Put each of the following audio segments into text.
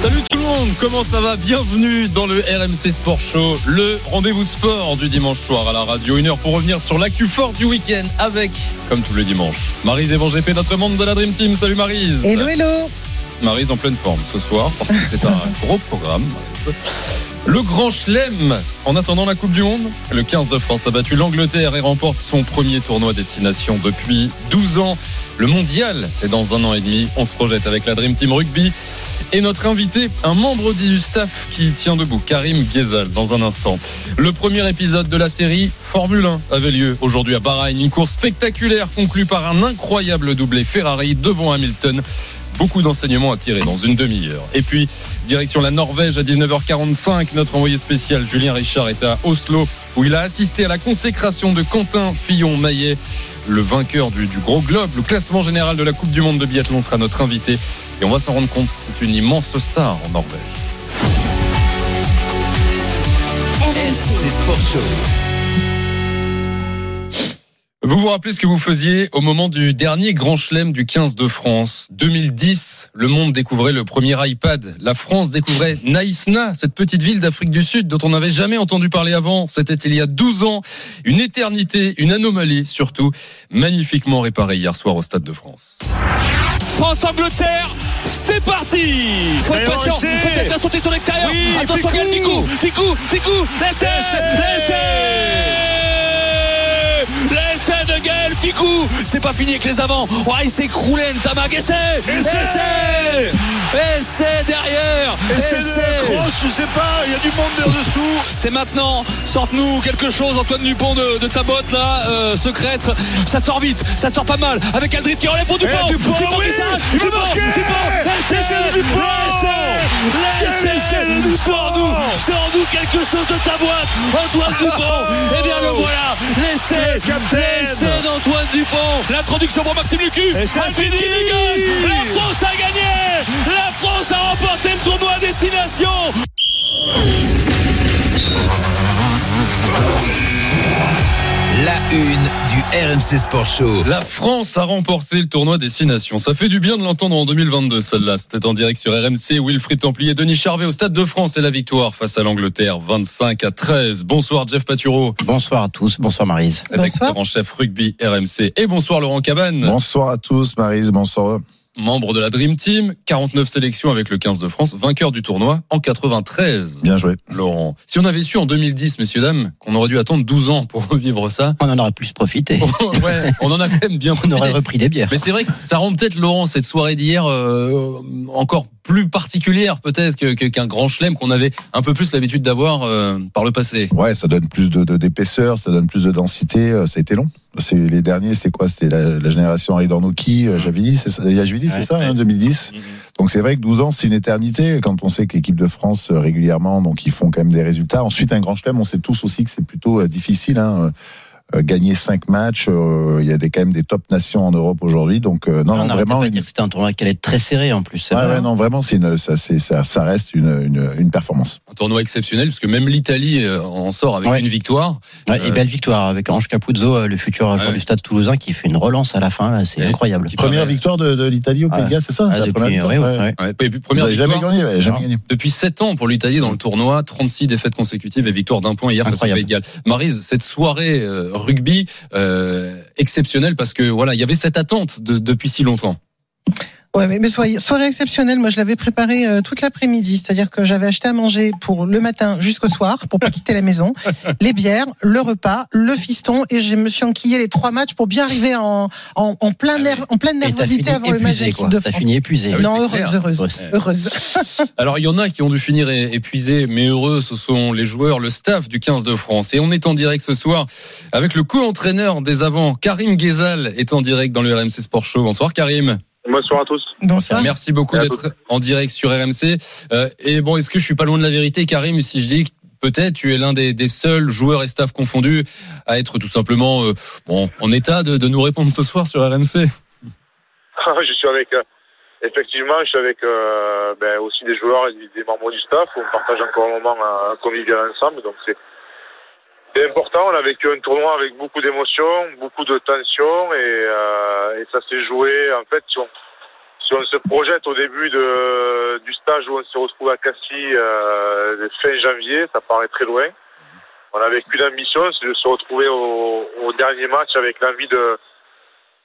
Salut tout le monde, comment ça va? Bienvenue dans le RMC Sport Show, le rendez-vous sport du dimanche soir à la radio. Une heure pour revenir sur l'actu fort du week-end avec, comme tous les dimanches, Marise et GP, notre membre de la Dream Team. Salut Marise Hello, hello Marise en pleine forme ce soir parce que c'est un gros programme. Le Grand Chelem en attendant la Coupe du Monde. Le 15 de France a battu l'Angleterre et remporte son premier tournoi destination depuis 12 ans. Le mondial, c'est dans un an et demi. On se projette avec la Dream Team Rugby. Et notre invité, un membre du staff qui tient debout, Karim Ghezal, dans un instant. Le premier épisode de la série Formule 1 avait lieu aujourd'hui à Bahreïn. Une course spectaculaire conclue par un incroyable doublé Ferrari devant Hamilton beaucoup d'enseignements à tirer dans une demi-heure. Et puis, direction la Norvège à 19h45, notre envoyé spécial Julien Richard est à Oslo, où il a assisté à la consécration de Quentin Fillon-Maillet, le vainqueur du, du, gros globe. Le classement général de la Coupe du Monde de biathlon sera notre invité. Et on va s'en rendre compte, c'est une immense star en Norvège. RMC Sport Show. Vous vous rappelez ce que vous faisiez au moment du dernier Grand Chelem du 15 de France? 2010, le monde découvrait le premier iPad. La France découvrait Naïsna, cette petite ville d'Afrique du Sud dont on n'avait jamais entendu parler avant. C'était il y a 12 ans. Une éternité, une anomalie surtout, magnifiquement réparée hier soir au Stade de France. France-Angleterre, c'est parti Faut être patient, peut-être la sauter sur l'extérieur. Oui, Attention, Gaël Ficou, Ficou, Ficou, laissez, laissez L'essai Gaël Ficou C'est pas fini avec les avants. Oh, Il s'écroulait Ntamak Essai Essai Essai derrière. Essai cross, je sais pas, il y a du monde en dessous. C'est maintenant, sorte-nous quelque chose Antoine Dupont de, de ta botte là, euh, secrète. Ça sort vite, ça sort pas mal. Avec Aldrit qui relève pour Dupont. Eh, Dupont, oui, qui s'arrache. il Dupont, Dupont. Essai Dupont. essai Dupont Sors-nous Sors-nous quelque chose de ta boîte Antoine Dupont. Eh bien le voilà. L'essai L'essai d'Antoine Dupont L'introduction pour Maxime Lucu. Et qui fini dégage La France a gagné. La France a remporté le tournoi à destination La une du RMC Sport Show. La France a remporté le tournoi Destination. Ça fait du bien de l'entendre en 2022, celle-là. C'était en direct sur RMC. Wilfried Templier, Denis Charvet au Stade de France et la victoire face à l'Angleterre, 25 à 13. Bonsoir Jeff Paturo. Bonsoir à tous, bonsoir Marise. Rédacteur en chef rugby RMC. Et bonsoir Laurent Cabane. Bonsoir à tous, Marise, bonsoir. Membre de la Dream Team, 49 sélections avec le 15 de France, vainqueur du tournoi en 93. Bien joué. Laurent. Si on avait su en 2010, messieurs, dames, qu'on aurait dû attendre 12 ans pour revivre ça. On en aurait plus profité. ouais, on en a quand même bien On aurait repris des bières. Mais c'est vrai que ça rend peut-être, Laurent, cette soirée d'hier euh, encore plus particulière peut-être que- qu'un grand chelem qu'on avait un peu plus l'habitude d'avoir euh, par le passé. Ouais, ça donne plus de d'épaisseur, ça donne plus de densité. euh, Ça a été long. C'est les derniers, c'était quoi? C'était la, la génération Henri Dornouki, euh, Javili, c'est ça? Yachvili, c'est Ouais, ça, ouais. hein, 2010. Donc c'est vrai que 12 ans, c'est une éternité. Quand on sait que l'équipe de France régulièrement, donc ils font quand même des résultats. Ensuite, un grand chelem, on sait tous aussi que c'est plutôt difficile. Hein. Euh, gagner cinq matchs, euh, il y a des, quand même des top nations en Europe aujourd'hui. Donc euh, non, on non, n'arrêtait vraiment. pas de une- dire que c'était un tournoi qui allait être très serré en plus. c'est Ouais, ouais, non, vraiment, c'est une, ça, ça, ça reste une, une, une performance. Un tournoi exceptionnel puisque même l'Italie en sort avec Ouais. une victoire. Ouais, Euh, et belle victoire avec Ange Capuzzo, le futur joueur Ouais. du Stade Toulousain, qui fait une relance à la fin. C'est incroyable. Première victoire de, de l'Italie au Pays de Ouais. Galles, c'est ça Ah, C'est la depuis, première victoire ouais, Ouais. ouais. Ouais, et puis Vous première avez jamais victoire gagné, ouais, jamais Non. gagné. depuis 7 ans pour l'Italie dans le tournoi, 36 défaites consécutives et victoire d'un point hier face au Incroyable. Pays de Galles. Marise, cette soirée rugby euh, exceptionnelle parce que voilà, il y avait cette attente de- depuis si longtemps. Ouais, mais, mais soirée, soirée exceptionnelle. Moi, je l'avais préparée euh, toute l'après-midi. C'est-à-dire que j'avais acheté à manger pour le matin jusqu'au soir, pour pas quitter la maison. Les bières, le repas, le fiston, et je me suis enquillé les trois matchs pour bien arriver en, en, en plein Ah en pleine nervosité avant le match de de T'as France. fini épuisé. Ah oui, non, c'est heureuse, heureuse, Ouais. heureuse. Alors, il y en a qui ont dû finir épuisés, mais heureux, ce sont les joueurs, le staff du 15 de France. Et on est en direct ce soir avec le co-entraîneur des avants, Karim Ghezal, est en direct dans le RMC Sport Show. Bonsoir Karim. Bonsoir à tous. Bonsoir. Merci beaucoup d'être en direct sur RMC. Euh, et bon, est-ce que je suis pas loin de la vérité, Karim, si je dis que peut-être tu es l'un des, des seuls joueurs et staff confondus à être tout simplement euh, bon, en état de, de nous répondre ce soir sur RMC je suis avec, euh, effectivement, je suis avec euh, ben, aussi des joueurs et des- des membres du staff. On partage encore un moment euh, convivial ensemble. Donc c'est c'est important. On a vécu un tournoi avec beaucoup d'émotions, beaucoup de tensions et, euh, et ça s'est joué. En fait, si on, se projette au début de, du stage où on se retrouve à Cassis euh, fin janvier, ça paraît très loin. On avait qu'une ambition, c'est de se retrouver au, au dernier match avec l'envie de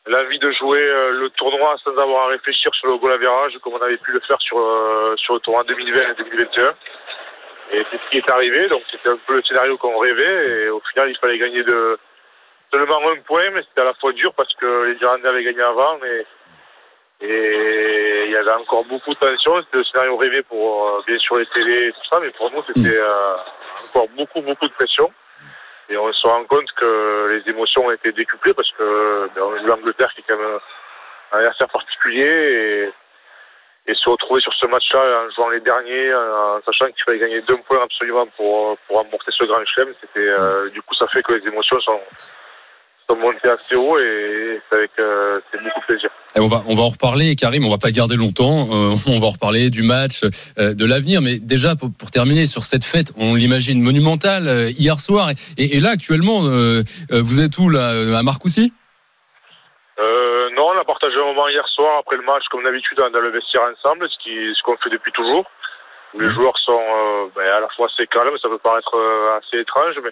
l'envie de jouer euh, le tournoi sans avoir à réfléchir sur le goal average comme on avait pu le faire sur euh, sur le tournoi 2020 et 2021. Et c'est ce qui est arrivé, donc c'était un peu le scénario qu'on rêvait et au final il fallait gagner de seulement un point, mais c'était à la fois dur parce que les Irlandais avaient gagné avant et et il y avait encore beaucoup de tension. C'était le scénario rêvé pour euh, bien sûr les télés et tout ça, mais pour nous c'était euh, encore beaucoup beaucoup de pression. Et on se rend compte que les émotions ont été décuplées parce que ben, on joue l'Angleterre qui est quand même un adversaire particulier et, et se retrouver sur ce match-là en jouant les derniers, en sachant qu'il fallait gagner deux points absolument pour, pour remporter ce grand chelem, c'était euh, du coup ça fait que les émotions sont, sont montées assez haut et c'est avec euh, c'est beaucoup de plaisir. Et on va on va en reparler, Karim. On va pas garder longtemps. Euh, on va en reparler du match, euh, de l'avenir. Mais déjà pour, pour terminer sur cette fête, on l'imagine monumentale euh, hier soir. Et, et là actuellement, euh, euh, vous êtes où là euh, À Marcoussis? Euh, non, on a partagé un moment hier soir après le match, comme d'habitude, dans le vestiaire ensemble, ce qui, ce qu'on fait depuis toujours. Les joueurs sont euh, ben, à la fois assez calmes, ça peut paraître euh, assez étrange, mais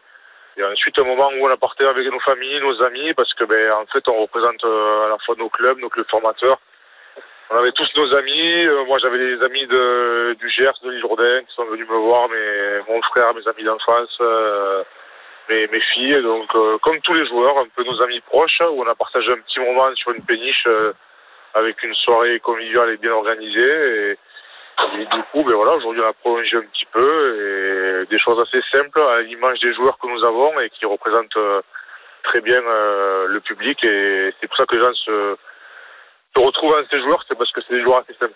il y a ensuite un moment où on a partagé avec nos familles, nos amis, parce que ben, en fait, on représente euh, à la fois nos clubs, nos clubs formateurs. On avait tous nos amis. euh, moi, j'avais des amis de, du Gers, de l'île Jourdain, qui sont venus me voir, mais mon frère, mes amis d'enfance. Mes, mes filles. Donc, euh, comme tous les joueurs, un peu nos amis proches, où on a partagé un petit moment sur une péniche euh, avec une soirée conviviale et bien organisée. Et, du coup, ben voilà, aujourd'hui, on a prolongé un petit peu et des choses assez simples à l'image des joueurs que nous avons et qui représentent euh, très bien le public. Et c'est pour ça que les gens se, se retrouvent en ces joueurs, c'est parce que c'est des joueurs assez simples.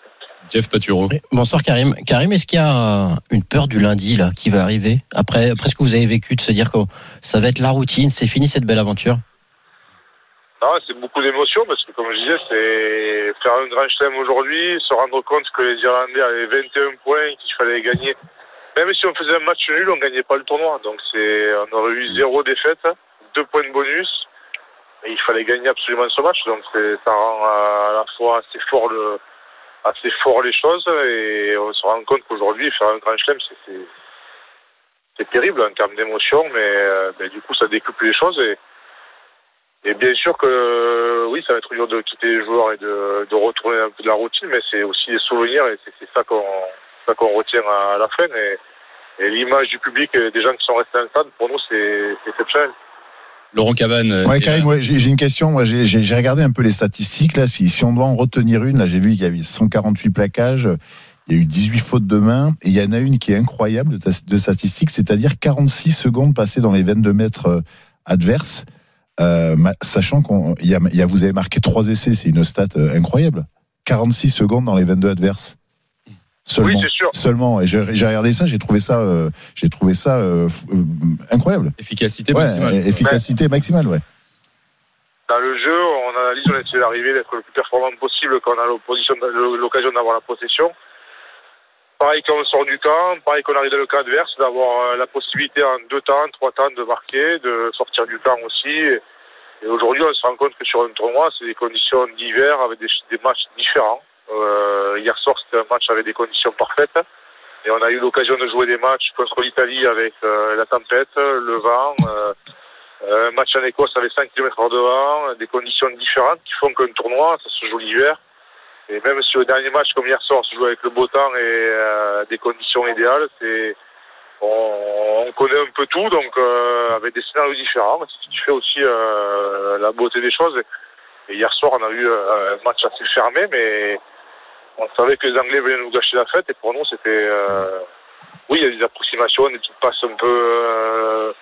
Jeff Paturo. Bonsoir Karim. Karim, est-ce qu'il y a une peur du lundi là qui va arriver après, après ce que vous avez vécu de se dire que ça va être la routine, c'est fini cette belle aventure? Ah, c'est beaucoup d'émotions parce que, comme je disais, c'est faire un grand chelem aujourd'hui, se rendre compte que les Irlandais avaient 21 points, qu'il fallait gagner. Même si on faisait un match nul, on gagnait pas le tournoi. Donc, c'est, on aurait eu zéro défaite, deux points de bonus, il fallait gagner absolument ce match. Donc, ça rend à la fois assez fort le, assez fort les choses, et on se rend compte qu'aujourd'hui, faire un grand chelem, c'est, terrible en termes d'émotion, mais, euh, du coup, ça décuple les choses et, et bien sûr que euh, oui, ça va être dur de quitter les joueurs et de, de retourner un peu de la routine, mais c'est aussi des souvenirs et c'est ça qu'on qu'on retient à la fin. Et, et l'image du public et des gens qui sont restés en stade, pour nous, c'est exceptionnel. Laurent Cabane. euh, Ouais, Karim, ouais, j'ai une question. Moi, j'ai regardé un peu les statistiques. Là, si, si on doit en retenir une, là, j'ai vu qu'il y avait 148 plaquages. Il y a eu 18 fautes de main. Et il y en a une qui est incroyable de, de statistiques, c'est-à-dire 46 secondes passées dans les 22 mètres euh, adverses. Euh, sachant qu'on, il y a, il y a- vous avez marqué trois essais, c'est une stat incroyable. 46 secondes dans les 22 adverses. Seulement. Oui, c'est sûr. Seulement. Et j'ai regardé ça, j'ai trouvé ça, euh, j'ai trouvé ça euh, euh, incroyable. Efficacité Ouais, maximale. efficacité maximale, ouais. Dans le jeu, on analyse, on essaie d'arriver d'être le plus performant possible quand on a l'occasion d'avoir la possession. Pareil quand on sort du camp, pareil qu'on arrive dans le camp adverse, d'avoir la possibilité en deux temps, trois temps de marquer, de sortir du camp aussi. Et, et aujourd'hui, on se rend compte que sur un tournoi, c'est des conditions d'hiver avec des, des matchs différents. Euh, hier soir, c'était un match avec des conditions parfaites. Et on a eu l'occasion de jouer des matchs contre l'Italie avec euh, la tempête, le vent. euh, un match en Écosse avec 5 km de vent, des conditions différentes qui font qu'un tournoi, ça se joue l'hiver. Et même si le dernier match, comme hier soir, se joue avec le beau temps et des conditions idéales, c'est on, on connaît un peu tout, donc avec des scénarios différents. Ce qui fait aussi la beauté des choses. Et hier soir, on a eu un match assez fermé, mais on savait que les Anglais venaient nous gâcher la fête. Et pour nous, c'était... euh, oui, il y a des approximations, des petites passes un peu... euh,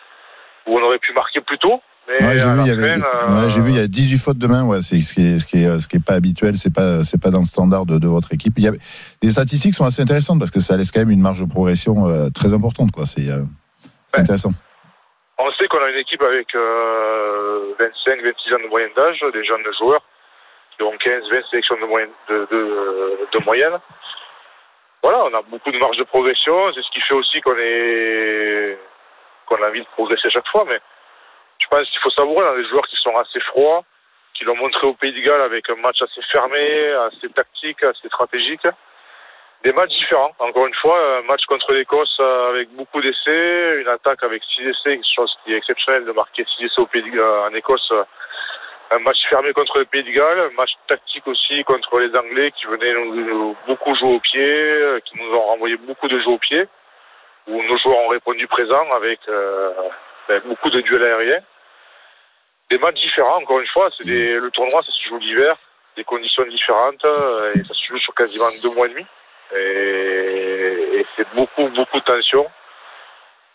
où on aurait pu marquer plus tôt. Mais Ouais, j'ai à vu, la il y avait, fin, euh, ouais, j'ai vu, il y a 18 fautes de main. Ouais, c'est ce qui est, ce qui est, ce qui est pas habituel. C'est pas, c'est pas dans le standard de, de votre équipe. Il y a, les statistiques sont assez intéressantes parce que ça laisse quand même une marge de progression euh, très importante, quoi. C'est, euh, c'est Ouais. intéressant. On sait qu'on a une équipe avec euh, 25, 26 ans de moyenne d'âge, des jeunes joueurs qui ont 15, 20 sélections de moyenne. Voilà, on a beaucoup de marge de progression. C'est ce qui fait aussi qu'on a envie de progresser à chaque fois. Mais je pense qu'il faut savourer dans des joueurs qui sont assez froids, qui l'ont montré au Pays de Galles avec un match assez fermé, assez tactique, assez stratégique. Des matchs différents. Encore une fois, un match contre l'Écosse euh, avec beaucoup d'essais, une attaque avec six essais, chose qui est exceptionnelle de marquer six essais au Pays de en Écosse. Un match fermé contre le Pays de Galles, un match tactique aussi contre les Anglais qui venaient nous, beaucoup jouer au pied, euh, qui nous ont renvoyé beaucoup de jeux au pied, où nos joueurs ont répondu présents avec euh, ben, beaucoup de duels aériens. Des matchs différents, encore une fois, c'est des, le tournoi, ça se joue l'hiver, des conditions différentes, euh, et ça se joue sur quasiment deux mois et demi. Et, et c'est beaucoup, beaucoup de tension.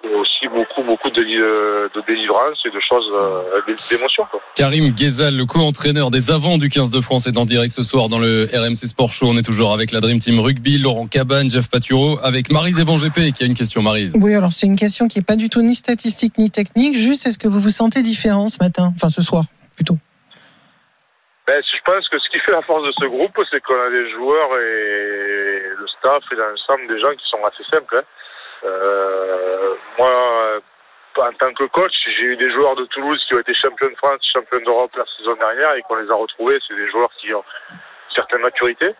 Et aussi beaucoup, beaucoup de, de, de délivrance et de choses, euh, d'émotions. quoi. Karim Ghezal, le co-entraîneur des avants du 15 de France, est en direct ce soir dans le RMC Sport Show. On est toujours avec la Dream Team Rugby, Laurent Cabane, Jeff Paturo, avec Marise Evan GP qui a une question. Marise. Oui, alors c'est une question qui est pas du tout ni statistique ni technique. Juste, est-ce que vous vous sentez différent ce matin Enfin, ce soir, plutôt? Ben, je pense que ce qui fait la force de ce groupe, c'est qu'on a des joueurs et le staff et l'ensemble des gens qui sont assez simples. hein. Euh, moi, en tant que coach, j'ai eu des joueurs de Toulouse qui ont été champions de France, champions d'Europe la saison dernière et qu'on les a retrouvés. C'est des joueurs qui ont une certaine maturité,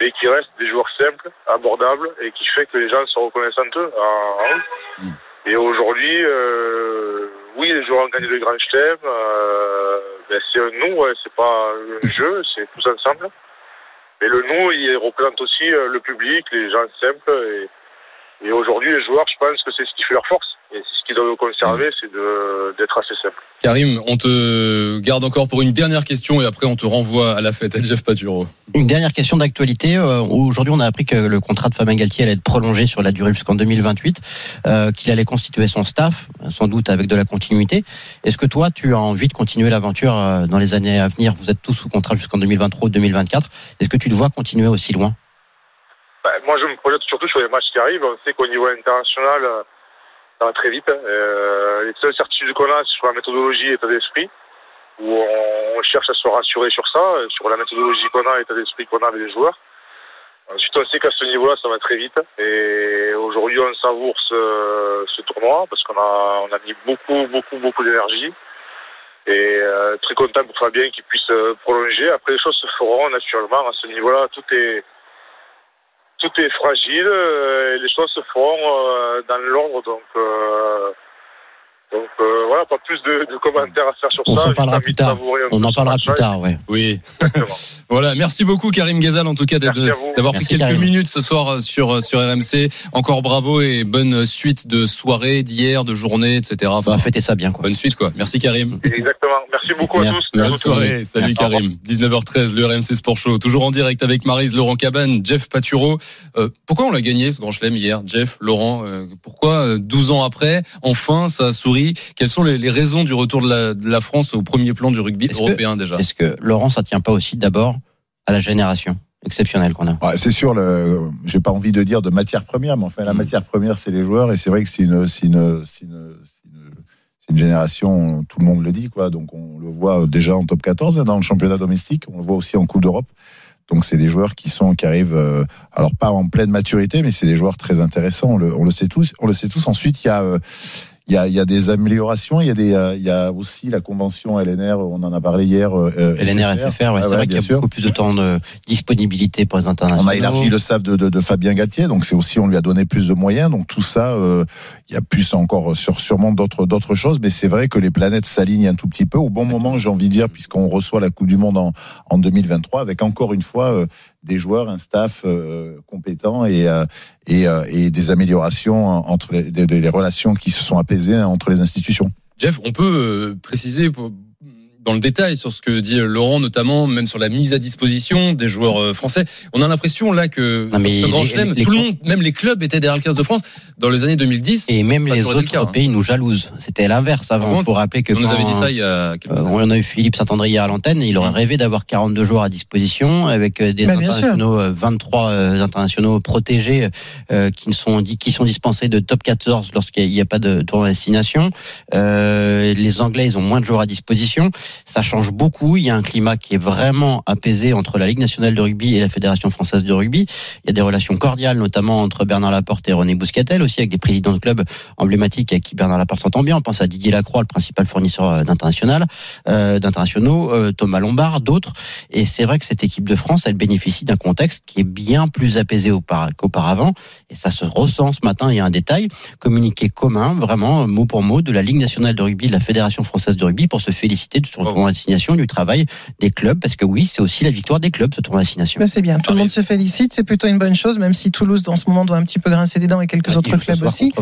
mais qui restent des joueurs simples, abordables et qui fait que les gens se reconnaissent en eux. en- eux. Et aujourd'hui, euh, oui, les joueurs ont gagné le Grand Chelem. Euh, ben, c'est un nous, ouais, c'est pas un jeu, c'est tous ensemble. Mais le nous, il représente aussi euh, le public, les gens simples. Et, et aujourd'hui, les joueurs, je pense que c'est ce qui fait leur force. Et c'est ce qu'ils doivent conserver, c'est de- d'être assez simple. Karim, on te garde encore pour une dernière question et après on te renvoie à la fête. Jeff Paturo. Une dernière question d'actualité. Euh, Aujourd'hui, on a appris que le contrat de Fabien Galtier allait être prolongé sur la durée jusqu'en 2028, euh, qu'il allait constituer son staff, sans doute avec de la continuité. Est-ce que toi, tu as envie de continuer l'aventure euh, dans les années à venir? Vous êtes tous sous contrat jusqu'en 2023 ou 2024. Est-ce que tu te vois continuer aussi loin? Ben, moi, je me projette surtout sur les matchs qui arrivent. On sait qu'au niveau international, ça va très vite. hein. Euh, les seules certitudes qu'on a, c'est sur la méthodologie et l'état d'esprit, où on, cherche à se rassurer sur ça, euh, sur la méthodologie qu'on a, l'état d'esprit qu'on a avec les joueurs. Ensuite, on sait qu'à ce niveau-là, ça va très vite. Et aujourd'hui, on savoure ce, tournoi parce qu'on a, mis beaucoup, beaucoup, beaucoup d'énergie. Et euh, très content pour Fabien qu'il puisse prolonger. Après, les choses se feront naturellement. À ce niveau-là, tout est, tout est fragile euh, et les choses se feront euh, dans l'ordre. Donc, euh, donc euh, voilà, pas plus de, de commentaires à faire sur On ça. Juste parlera plus tard. On en parlera plus tard, ouais. Oui. Voilà, merci beaucoup Karim Ghezal en tout cas d'avoir pris quelques Karim. minutes ce soir sur sur RMC. Encore bravo et bonne suite de soirée, d'hier, de journée, etc. On Enfin, va fêter ça bien, quoi. bonne suite quoi. Merci Karim. Exactement. Merci beaucoup à tous. Bonne Merci. soirée, salut Merci. Karim. 19h13, le RMC Sport Show, toujours en direct avec Marise, Laurent Cabane, Jeff Paturo. Euh, pourquoi on l'a gagné ce grand chelem hier, Jeff, Laurent euh, Pourquoi euh, 12 ans après, enfin, ça a souri Quelles sont les, les raisons du retour de la, de la France au premier plan du rugby que- européen déjà? Est-ce que Laurent, ça tient pas aussi d'abord à la génération exceptionnelle qu'on a? Ouais, c'est sûr, le, j'ai pas envie de dire de matière première, mais enfin, la Mm. matière première, c'est les joueurs, et c'est vrai que c'est une, c'est une, c'est une, c'est une, c'est une génération, tout le monde le dit, quoi. Donc, on le voit déjà en top 14, hein, dans le championnat domestique, on le voit aussi en Coupe d'Europe. Donc, c'est des joueurs qui sont, qui arrivent, euh, alors pas en pleine maturité, mais c'est des joueurs très intéressants. On le, on le sait tous, on le sait tous. Ensuite, il y a, euh, il y a, y a des améliorations. Il y a des, euh, il y a aussi la convention LNR. On en a parlé hier. euh, LNR FFR, ouais, Ah c'est ouais, vrai qu'il y a sûr. beaucoup plus de temps de disponibilité pour les internationaux. On a élargi le staff de, de, de Fabien Galtier, donc c'est aussi on lui a donné plus de moyens. Donc tout ça, euh, il y a plus encore sur sûrement d'autres d'autres choses, mais c'est vrai que les planètes s'alignent un tout petit peu au bon moment, j'ai envie de dire, puisqu'on reçoit la Coupe du Monde en, en 2023 avec encore une fois euh, des joueurs, un staff euh, compétent et euh, euh, et des améliorations entre les, relations qui se sont apaisées entre les institutions. Jeff, on peut préciser dans le détail sur ce que dit euh, Laurent, notamment même sur la mise à disposition des joueurs euh, français. On a l'impression là que Non, mais ce grand les- chelem, les- tout le monde, même les clubs étaient derrière le 15 de France dans les années 2010. Et même les autres le cas, hein. pays nous jalousent. C'était l'inverse avant. Par Il faut rappeler que on nous quand- avait dit ça il y a quelques Euh, on a eu Philippe Saint-André hier à l'antenne. Il aurait Mm. rêvé d'avoir 42 joueurs à disposition avec euh, des Bah, sûr. internationaux, euh, 23 euh, internationaux protégés euh, qui ne sont qui sont dispensés de top 14 lorsqu'il n'y a pas de tournoi destination. Euh, les Anglais, ils ont moins de joueurs à disposition. Ça change beaucoup. Il y a un climat qui est vraiment apaisé entre la Ligue nationale de rugby et la Fédération française de rugby. Il y a des relations cordiales, notamment entre Bernard Laporte et René Bouscatel, aussi avec des présidents de clubs emblématiques avec qui Bernard Laporte s'entend bien. On pense à Didier Lacroix, le principal fournisseur euh, d'international, euh, d'internationaux, euh, Thomas Lombard, d'autres. Et c'est vrai que cette équipe de France, elle bénéficie d'un contexte qui est bien plus apaisé aupara- qu'auparavant. Et ça se ressent ce matin. Il y a un détail communiqué commun, vraiment mot pour mot, de la Ligue nationale de rugby, de la Fédération française de rugby, pour se féliciter tournoi destination, du travail des clubs, parce que oui, c'est aussi la victoire des clubs, ce tournoi destination. Bah, c'est bien, tout le monde se félicite, c'est plutôt une bonne chose, même si Toulouse, dans ce moment, doit un petit peu grincer des dents et quelques autres clubs aussi.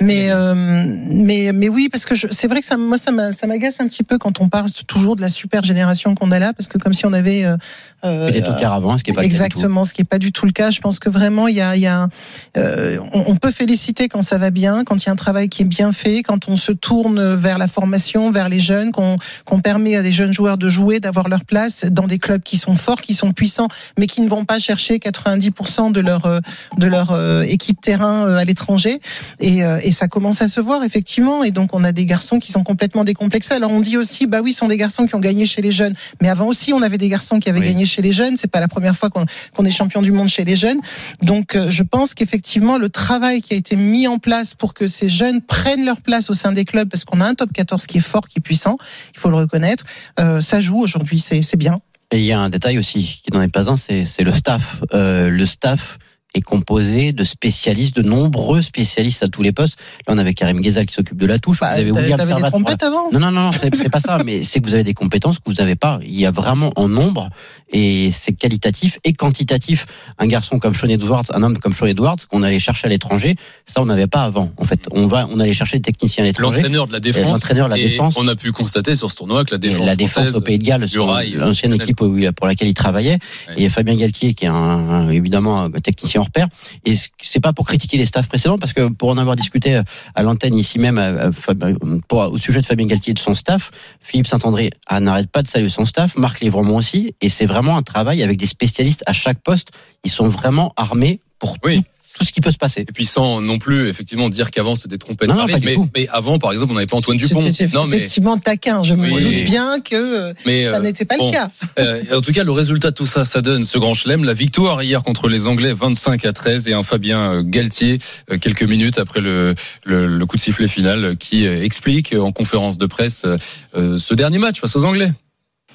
Mais, euh, mais, mais oui, parce que c'est vrai que ça, moi, ça m'a- ça m'agace un petit peu quand on parle toujours de la super génération qu'on a là, parce que comme si on avait. Euh, euh, avant, ce qui est pas le. Exactement, ce qui est pas du tout le cas. Je pense que vraiment, il y a, il y a euh, on, on peut féliciter quand ça va bien, quand il y a un travail qui est bien fait, quand on se tourne vers la formation, vers les jeunes, qu'on qu'on permet à des jeunes joueurs de jouer, d'avoir leur place dans des clubs qui sont forts, qui sont puissants, mais qui ne vont pas chercher 90% de leur euh, de leur euh, équipe terrain euh, à l'étranger. Et, et ça commence à se voir effectivement. Et donc on a des garçons qui sont complètement décomplexés. Alors on dit aussi, bah oui, ce sont des garçons qui ont gagné chez les jeunes, mais avant aussi on avait des garçons qui avaient Oui. gagné chez les jeunes. C'est pas la première fois qu'on est champion du monde chez les jeunes. Donc je pense qu'effectivement le travail qui a été mis en place pour que ces jeunes prennent leur place au sein des clubs, parce qu'on a un top 14 qui est fort, qui est puissant, il faut le reconnaître, euh, ça joue aujourd'hui, c'est bien. Et il y a un détail aussi qui n'en est pas un, c'est c'est le staff. Euh, le staff est composé de spécialistes, de nombreux spécialistes à tous les postes. Là, on avait Karim Ghezal qui s'occupe de la touche. Bah, vous avez t'avais William des trompettes avant? Non, non, non, non, c'est pas ça, mais c'est que vous avez des compétences que vous n'avez pas. Il y a vraiment en nombre, et c'est qualitatif et quantitatif. Un garçon comme Sean Edwards, un homme comme Sean Edwards, qu'on allait chercher à l'étranger, ça on n'avait pas avant. En fait, on va, on allait chercher des techniciens à l'étranger. L'entraîneur de la Et défense. L'entraîneur de la défense. On a pu constater sur ce tournoi que la défense. la défense au Pays de Galles, l'ancienne équipe pour laquelle il travaillait. Et Fabien Galtier qui est un, un- évidemment un technicien Et c'est pas pour critiquer les staffs précédents, parce que pour en avoir discuté à l'antenne ici même Fab- pour- au sujet de Fabien Galtier et de son staff, Philippe Saint-André ah, n'arrête pas de saluer son staff, Marc Lévremont aussi. Et c'est vraiment un travail avec des spécialistes à chaque poste. Ils sont vraiment armés pour tout, tout ce qui peut se passer. Et puis sans non plus effectivement dire qu'avant c'était non, Paris, mais, avant par exemple on n'avait pas Antoine Dupont. C'était Non mais effectivement taquin. Je me Oui. doute bien que mais ça euh, n'était pas bon, le cas. euh, en tout cas, le résultat de tout ça, ça donne ce grand chelem. La victoire hier contre les Anglais, 25 à 13, et un Fabien euh, Galtier, quelques minutes après le, le, le coup de sifflet final, qui explique en conférence de presse euh, ce dernier match face aux Anglais.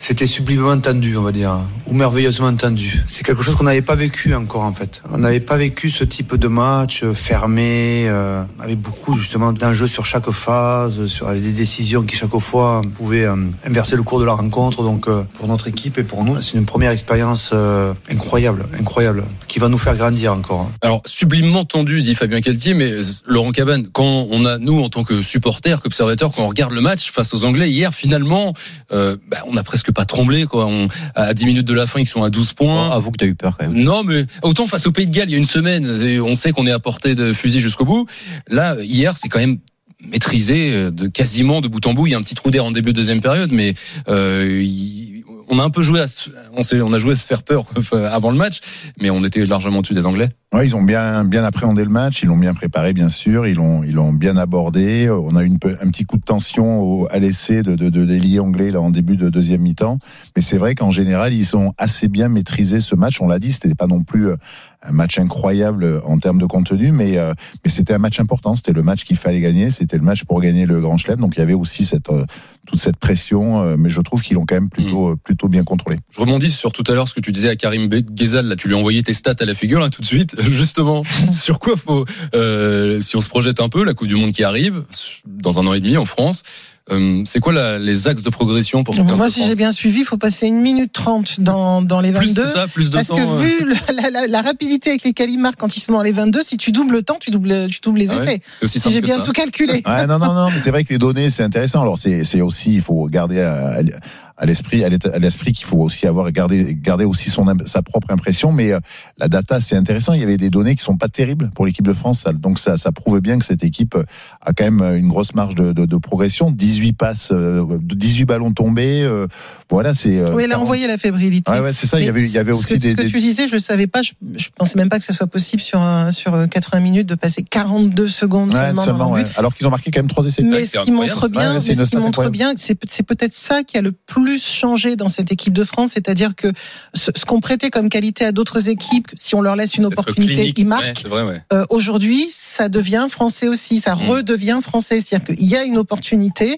C'était sublimement tendu, on va dire, ou merveilleusement tendu. C'est quelque chose qu'on n'avait pas vécu encore, en fait. On n'avait pas vécu ce type de match fermé, euh, avec beaucoup justement d'enjeux sur chaque phase, sur des décisions qui chaque fois pouvaient euh, inverser le cours de la rencontre. Donc, euh, pour notre équipe et pour nous, c'est une première expérience euh, incroyable, incroyable, qui va nous faire grandir encore. Alors, sublimement tendu, dit Fabien Galtier, mais Laurent Cabane, quand on a, nous, en tant que supporters, qu'observateurs, quand on regarde le match face aux Anglais, hier, finalement, bah, on n'a presque pas tremblé, quoi. On, à 10 minutes de la fin, ils sont à 12 points. Oh, avoue que tu as eu peur quand même. Non, mais autant face au Pays de Galles, il y a une semaine, on sait qu'on est à portée de fusil jusqu'au bout. Là, hier, c'est quand même maîtrisé euh, de quasiment de bout en bout. Il y a un petit trou d'air en début de deuxième période, mais euh, il- on a un peu joué, à, se- on, on a joué à se faire peur quoi, avant le match, mais on était largement au-dessus des Anglais. Ouais, ils ont bien bien appréhendé le match, ils l'ont bien préparé bien sûr, ils l'ont ils l'ont bien abordé. On a eu une, un petit coup de tension au, à l'essai de de, de l'ailier anglais là en début de deuxième mi-temps, mais c'est vrai qu'en général ils ont assez bien maîtrisé ce match. On l'a dit, c'était pas non plus euh, un match incroyable en termes de contenu, mais euh, mais c'était un match important. C'était le match qu'il fallait gagner, c'était le match pour gagner le Grand Chelem. Donc il y avait aussi cette euh, toute cette pression, euh, mais je trouve qu'ils l'ont quand même plutôt euh, plutôt bien contrôlé. Je rebondis sur tout à l'heure ce que tu disais à Karim Ghezal. Là, tu lui as envoyé tes stats à la figure là tout de suite. Justement, sur quoi faut, euh, si on se projette un peu, la Coupe du Monde qui arrive dans un an et demi en France. euh, c'est quoi la- les axes de progression pour ce 15 Moi, si j'ai bien suivi, il faut passer une minute trente dans, dans les Plus 22. de ça, plus de parce temps. que euh. vu le- la, la- la rapidité avec lesquelles ils marquent quand ils sont dans les 22, si tu doubles le temps, tu doubles, tu doubles les Ah ouais essais. C'est aussi Si j'ai bien ça. tout calculé. Ouais, non, non, non, mais c'est vrai que les données, c'est intéressant. Alors, c'est, c'est aussi, il faut garder à, à l'esprit, à l'état- à l'esprit qu'il faut aussi avoir, garder, garder aussi son, sa propre impression. Mais euh, la data, c'est intéressant. Il y avait des données qui sont pas terribles pour l'équipe de France. Donc, ça, ça prouve bien que cette équipe a quand même une grosse marge de, de, de progression. 18 passes, euh, 18 ballons tombés. euh, voilà, c'est. euh, Oui, elle a 40. envoyé la fébrilité. Ouais, ouais, c'est ça. Il y avait, il y avait ce aussi que, des. Ce que des- tu disais, je le savais pas. Je, je pensais même pas que ce soit possible sur, un- sur euh, 80 minutes de passer 42 secondes Ouais, seulement, seulement, dans le ouais. but. Alors qu'ils ont marqué quand même trois essais. Mais ce qui montre bien, Ouais, ce qui montre bien, c'est peut-être ça qui a le plus changé dans cette équipe de France, c'est-à-dire que ce, ce qu'on prêtait comme qualité à d'autres équipes, si on leur laisse une opportunité, clinique. ils marquent. ouais. Euh, Aujourd'hui, ça devient français aussi, ça Mm. redevient français, c'est-à-dire qu'il y a une opportunité,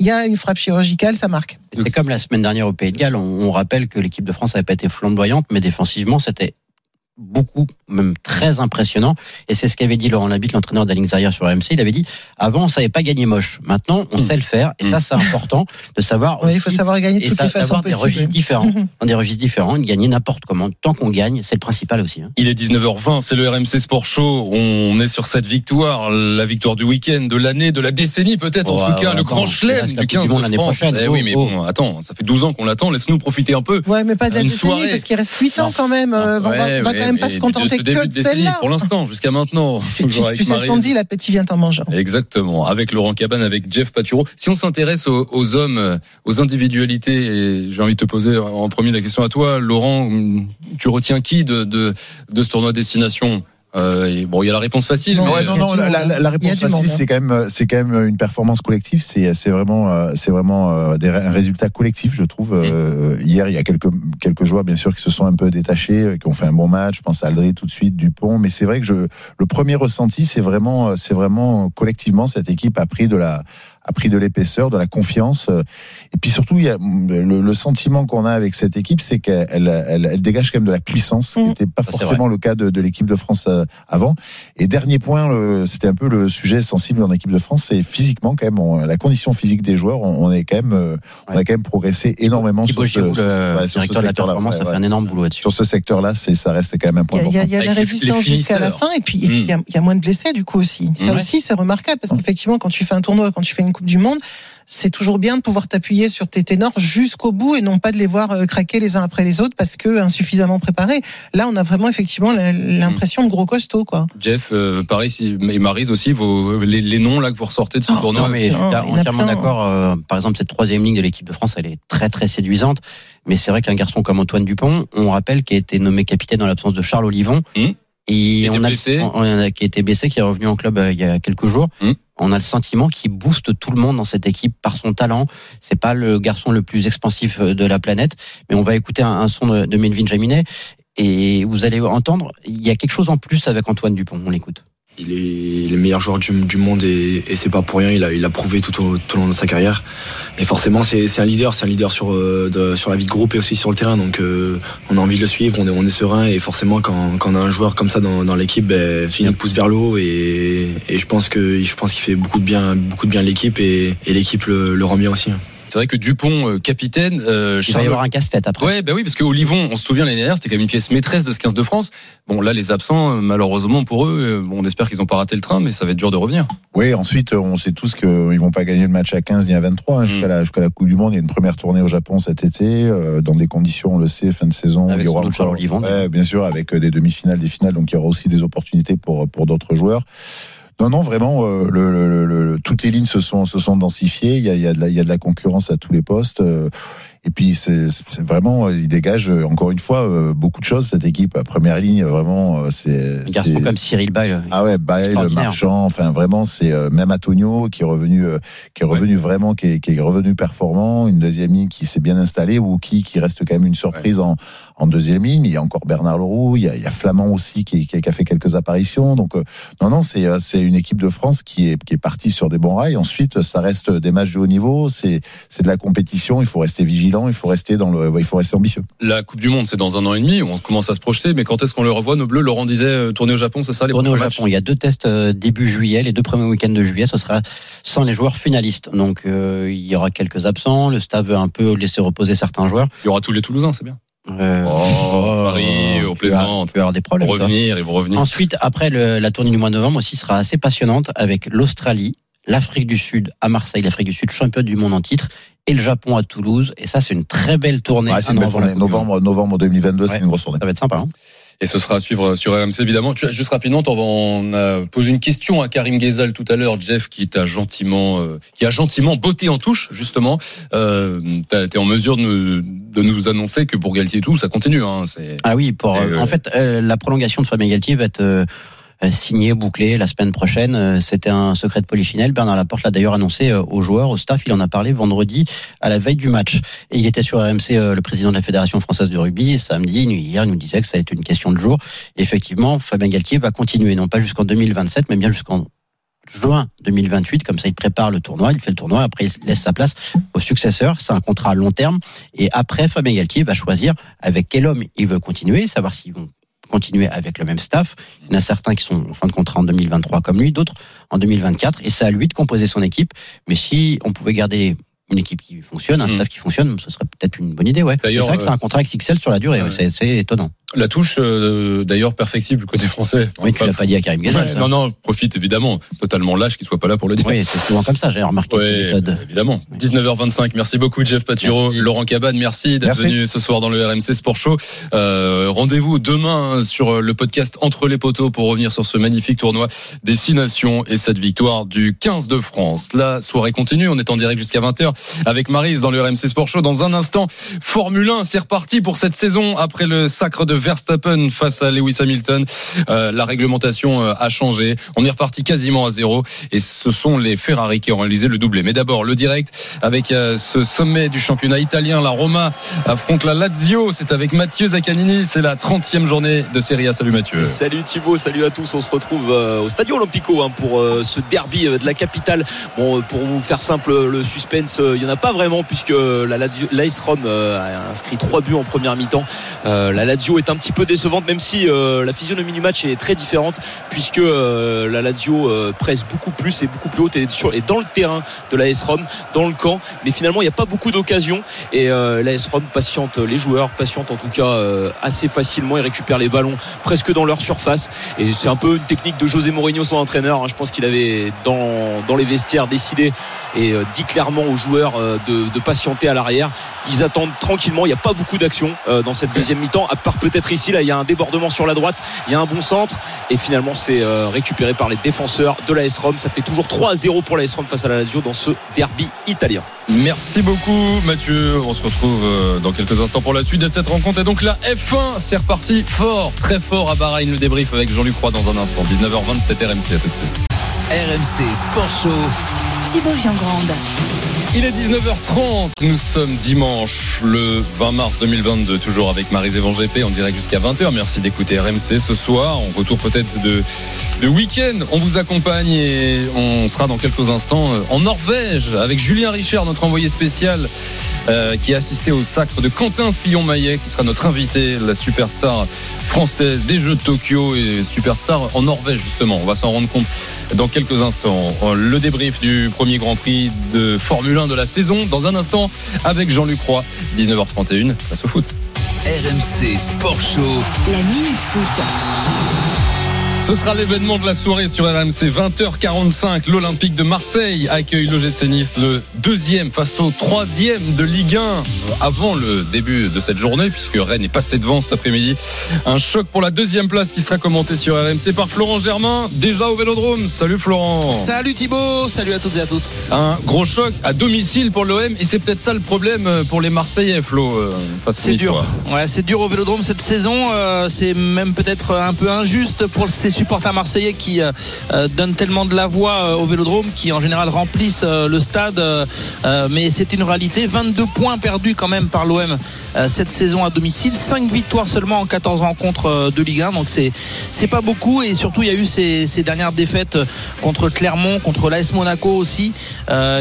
il y a une frappe chirurgicale, ça marque. C'est comme la semaine dernière au Pays de Galles. On, on rappelle que l'équipe de France n'avait pas été flamboyante, mais défensivement, c'était beaucoup, même très impressionnant. Et c'est ce qu'avait dit Laurent Labitte, l'entraîneur d'Alix Zaire sur RMC. Il avait dit, avant, on savait pas gagner moche. Maintenant, on Mm. sait le faire. Et ça, c'est important de savoir aussi il faut savoir gagner de toutes les façons d'avoir des possibles. registres différents, dans des registres différents, de gagner n'importe comment. Tant qu'on gagne, c'est le principal aussi. hein. Il est 19h20, c'est le RMC Sport Show. On est sur cette victoire, la victoire du week-end, de l'année, de la décennie peut-être, en Oh, tout cas, le grand chelem du Coupe 15 du de l'année France. prochaine. Eh oui, Oh, mais oh. bon, attends, ça fait 12 ans qu'on l'attend, laisse-nous profiter un peu. Ouais, mais pas de la Une décennie, soirée. parce qu'il reste 8 ans quand même. Quand même pas se contenter que de celle-là. Pour l'instant, jusqu'à maintenant. Tu, tu- tu sais ce qu'on dit, l'appétit vient en mangeant. Exactement, avec Laurent Cabane, avec Jeff Paturo. Si on s'intéresse aux, aux hommes, aux individualités, et j'ai envie de te poser en premier la question à toi, Laurent, tu retiens qui de, de, de ce tournoi destination? Euh, et Bon, il y a la réponse facile. Non, mais- Ouais, non, a non, la, la- la réponse facile, hein. c'est quand même, c'est quand même une performance collective. C'est, c'est vraiment, euh, c'est vraiment euh, des, un résultat collectif, je trouve. Euh, Hier, il y a quelques quelques joueurs, bien sûr, qui se sont un peu détachés, euh, qui ont fait un bon match. Je pense à Aldry tout de suite, Dupont. Mais c'est vrai que je, le premier ressenti, c'est vraiment, euh, c'est vraiment collectivement cette équipe a pris de la a pris de l'épaisseur, de la confiance. euh, Et puis surtout, il y a mm, le, le sentiment qu'on a avec cette équipe, c'est qu'elle elle, elle dégage quand même de la puissance, ce qui Mm. n'était pas Ça, c'est forcément le cas de, de l'équipe de France euh, avant. Et dernier point, le- c'était un peu le sujet sensible en équipe de France, c'est physiquement quand même on- la condition physique des joueurs. On, on est quand même, euh, on a quand même progressé énormément Thibaut sur ce, Giroud, sur ce- le ouais, sur ce directeur de la secteur-là. performance, Ouais, a fait ouais. un énorme boulot là-dessus. Sur ce secteur-là, c'est ça reste quand même un Il y point a, il y a- important. il y a la résistance jusqu'à la fin et puis puis, il y, a- y a moins de blessés du coup aussi. Ça Ouais. aussi c'est remarquable parce qu'effectivement quand tu fais un tournoi, quand tu fais une Coupe du Monde, c'est toujours bien de pouvoir t'appuyer sur tes ténors jusqu'au bout et non pas de les voir euh, craquer les uns après les autres parce que insuffisamment préparés. Là on a vraiment effectivement l'impression de gros costauds quoi. Jeff, euh, pareil, si, et Marise aussi, vos, les, les noms là que vous ressortez de ce Oh, tournoi. Non, mais je suis entièrement d'accord. euh, par exemple, cette troisième ligne de l'équipe de France, elle est très très séduisante. Mais c'est vrai qu'un garçon comme Antoine Dupont, on rappelle, qui a été nommé capitaine dans l'absence de Charles Olivon, Mmh. et on a, blessé. on a- qui a été blessé, qui est revenu en club euh, il y a quelques jours. Mmh. On a le sentiment qu'il booste tout le monde dans cette équipe par son talent. C'est pas le garçon le plus expansif euh, de la planète, mais on va écouter un, son de, de Melvin Jaminet et vous allez entendre, il y a quelque chose en plus avec Antoine Dupont. On l'écoute. Il est, le meilleur joueur du, du monde et, et c'est pas pour rien. Il a, il a prouvé tout au, tout au long de sa carrière. Et forcément, c'est c'est un leader. C'est un leader sur, euh, de- sur la vie de groupe et aussi sur le terrain. Donc, euh, on a envie de le suivre. On est, on est serein. Et forcément, quand, quand on a un joueur comme ça dans, dans l'équipe, ben, il nous pousse vers le haut. Et, et je pense que je pense qu'il fait beaucoup de bien, beaucoup de bien à l'équipe et, et l'équipe le, le rend bien aussi. C'est vrai que Dupont, euh, capitaine, euh, Il va Charles- y avoir un casse-tête après. Ouais, bah oui, parce que Olivon, on se souvient l'année dernière, c'était quand même une pièce maîtresse de ce 15 de France. Bon, là, les absents, euh, malheureusement pour eux, euh, bon, on espère qu'ils n'ont pas raté le train, mais ça va être dur de revenir. Oui, ensuite, on sait tous qu'ils vont pas gagner le match à 15 ni à 23 hein, jusqu'à Mm. la, jusqu'à la Coupe du Monde. Il y a une première tournée au Japon cet été, euh, dans des conditions, on le sait, fin de saison. Avec il y aura Charles Olivon, ouais, bien sûr, avec des demi-finales, des finales, donc il y aura aussi des opportunités pour pour d'autres joueurs. Non, non, vraiment, euh, toutes les lignes se sont se sont densifiées. Il y a, il y a de la, il y a de la concurrence à tous les postes. euh, Et puis c'est vraiment, il dégage euh, encore une fois euh, beaucoup de choses cette équipe. Première ligne, vraiment, euh, c'est. Garçon comme Cyril Bail. Ah ouais, Bail, Extraordinaire. Marchand, enfin vraiment, c'est euh, même Antonio qui est revenu, euh, qui est revenu vraiment, qui est, qui est revenu performant. Une deuxième ligne qui s'est bien installée, ou qui qui reste quand même une surprise en, en deuxième ligne. Il y a encore Bernard Leroux, il y a, il y a Flamand aussi qui, qui, a fait quelques apparitions. Donc euh, non, non, c'est euh, c'est une équipe de France qui est qui est partie sur des bons rails. Ensuite, ça reste des matchs de haut niveau, c'est c'est de la compétition. Il faut rester vigilant, il faut rester dans le, ouais, il faut rester ambitieux. La Coupe du Monde, c'est dans un an et demi. On commence à se projeter, mais quand est-ce qu'on le revoit Nos Bleus, Laurent disait euh, tourner au Japon, c'est ça les Tournée au Japon. Il y a deux tests euh, début juillet, les deux premiers week-ends de juillet, ce sera sans les joueurs finalistes. Donc euh, il y aura quelques absents. Le staff veut un peu laisser reposer certains joueurs. Il y aura tous les Toulousains, c'est bien. Euh, Oh, Paris, il on peut y avoir- plaisante. il peut y avoir des Ils problèmes. revenir, ils vont revenir. Ensuite, après le- la tournée du mois de novembre aussi sera assez passionnante avec l'Australie, l'Afrique du Sud à Marseille, l'Afrique du Sud championne du monde en titre, et le Japon à Toulouse. Et ça, c'est une très belle tournée. Ouais, c'est un une belle tournée. Novembre, novembre 2022, c'est une grosse tournée. Ça va être sympa. Hein Et ce sera à suivre sur RMC, évidemment. Juste rapidement, on, posé une question à Karim Ghezal tout à l'heure, Jeff, qui t'a gentiment, euh, qui a gentiment botté en touche, justement. Euh, t'as- T'es en mesure de nous, de nous annoncer que pour Galtier et tout, ça continue. Hein, c'est Ah oui, pour euh, euh, en fait euh, la prolongation de Fabien Galtier va être euh, signée, bouclée la semaine prochaine. Euh, C'était un secret de Polichinelle. Bernard Laporte l'a d'ailleurs annoncé euh, aux joueurs, au staff. Il en a parlé vendredi à la veille du match. Et il était sur RMC, le président de la Fédération française de rugby. Et samedi, hier, il nous disait que ça allait être une question de jour. Et effectivement, Fabien Galtier va continuer, non pas jusqu'en 2027, mais bien jusqu'en juin 2028, comme ça il prépare le tournoi, il fait le tournoi, après il laisse sa place au successeur, c'est un contrat à long terme, et après Fabien Galtier va choisir avec quel homme il veut continuer, savoir s'ils vont continuer avec le même staff. Il y en a certains qui sont en fin de contrat en 2023 comme lui, d'autres en 2024, et c'est à lui de composer son équipe, mais si on pouvait garder une équipe qui fonctionne, un Mhm. staff qui fonctionne, ce serait peut-être une bonne idée, ouais. C'est vrai que c'est euh, un contrat XXL sur la durée, ouais, ouais. c'est c'est étonnant. La touche, euh, d'ailleurs, perfectible côté français. Oui, tu l'as pas dit à Karim Ouais, ça. non, non, profite évidemment. Totalement lâche qu'il soit pas là pour le dire. Oui, c'est souvent comme ça, j'ai remarqué Ouais, les méthodes. évidemment. 19h25. Merci beaucoup, Jeff Paturo. Laurent Cabane, merci d'être venu ce soir dans le RMC Sport Show. Euh, Rendez-vous demain sur le podcast Entre les poteaux pour revenir sur ce magnifique tournoi des Six Nations et cette victoire du 15 de France. La soirée continue. On est en direct jusqu'à 20h avec Marise dans le RMC Sport Show. Dans un instant, Formule 1, c'est reparti pour cette saison après le sacre de Verstappen face à Lewis Hamilton. Euh, la réglementation euh, a changé. On est reparti quasiment à zéro et ce sont les Ferrari qui ont réalisé le doublé. Mais d'abord, le direct avec euh, ce sommet du championnat italien. La Roma affronte la Lazio. C'est avec Mathieu Zaccanini. C'est la 30e journée de Serie A. Salut Mathieu. Salut Thibaut, salut à tous. On se retrouve au Stadio Olimpico hein, pour ce derby de la capitale. Bon, pour vous faire simple, le suspense, il y en a pas vraiment puisque la Rome a inscrit trois buts en première mi-temps. La Lazio est un petit peu décevante, même si euh, la physionomie du match est très différente puisque euh, la Lazio euh, presse beaucoup plus et beaucoup plus haute et, sur, et dans le terrain de l'AS Rome, dans le camp. Mais finalement, il n'y a pas beaucoup d'occasions et l'AS Rome patiente les joueurs, patiente en tout cas assez facilement et récupère les ballons presque dans leur surface. Et c'est un peu une technique de José Mourinho, son entraîneur. hein. Je pense qu'il avait dans, dans les vestiaires décidé et dit clairement aux joueurs de, de patienter à l'arrière. Ils attendent tranquillement. Il n'y a pas beaucoup d'action euh, dans cette deuxième mi-temps, à part peut-être ici. Là, il y a un débordement sur la droite, il y a un bon centre. Et finalement, c'est euh, récupéré par les défenseurs de l'AS Rome. Ça fait toujours 3 à 0 pour l'AS Rome face à la Lazio dans ce derby italien. Merci beaucoup Mathieu. On se retrouve euh, dans quelques instants pour la suite de cette rencontre. Et donc la F1, c'est reparti fort, très fort à Bahreïn. Le débrief avec Jean-Luc Roy dans un instant. 19h27 RMC. À tout de suite. RMC Sport Show. Thibaut Giangrande. Il est 19h30, nous sommes dimanche le 20 mars 2022, toujours avec Marise Van GP en direct jusqu'à 20h. Merci d'écouter RMC ce soir. On retour peut-être de, de week-end. On vous accompagne et on sera dans quelques instants euh, en Norvège avec Julien Richard, notre envoyé spécial euh, qui a assisté au sacre de Quentin Fillon-Maillet, qui sera notre invité, la superstar française des Jeux de Tokyo et superstar en Norvège justement. On va s'en rendre compte dans quelques instants. Le débrief du premier Grand Prix de Formule 1 de la saison dans un instant avec Jean-Luc Roy, 19h31, face au foot. RMC Sport Show. La Minute Foot. Ce sera l'événement de la soirée sur RMC 20h45. L'Olympique de Marseille accueille l'OGC Nice, le deuxième face au troisième de Ligue 1 avant le début de cette journée, puisque Rennes est passé devant cet après-midi. Un choc pour la deuxième place qui sera commenté sur RMC par Florent Germain, déjà au Vélodrome. Salut Florent. Salut Thibaut, salut à toutes et à tous. Un gros choc à domicile pour l'OM et c'est peut-être ça le problème pour les Marseillais, Flo. euh, C'est dur. Ouais, c'est dur au Vélodrome cette saison. Euh, c'est même peut-être un peu injuste pour ces supporters marseillais qui euh, euh, donnent tellement de la voix euh, au Vélodrome, qui en général remplissent euh, le stade. mais c'est une réalité. 22 points perdus quand même par l'OM cette saison à domicile. 5 victoires seulement en 14 rencontres de Ligue 1. Donc c'est pas beaucoup. Et surtout, il y a eu ces, ces dernières défaites contre Clermont, contre l'AS Monaco aussi,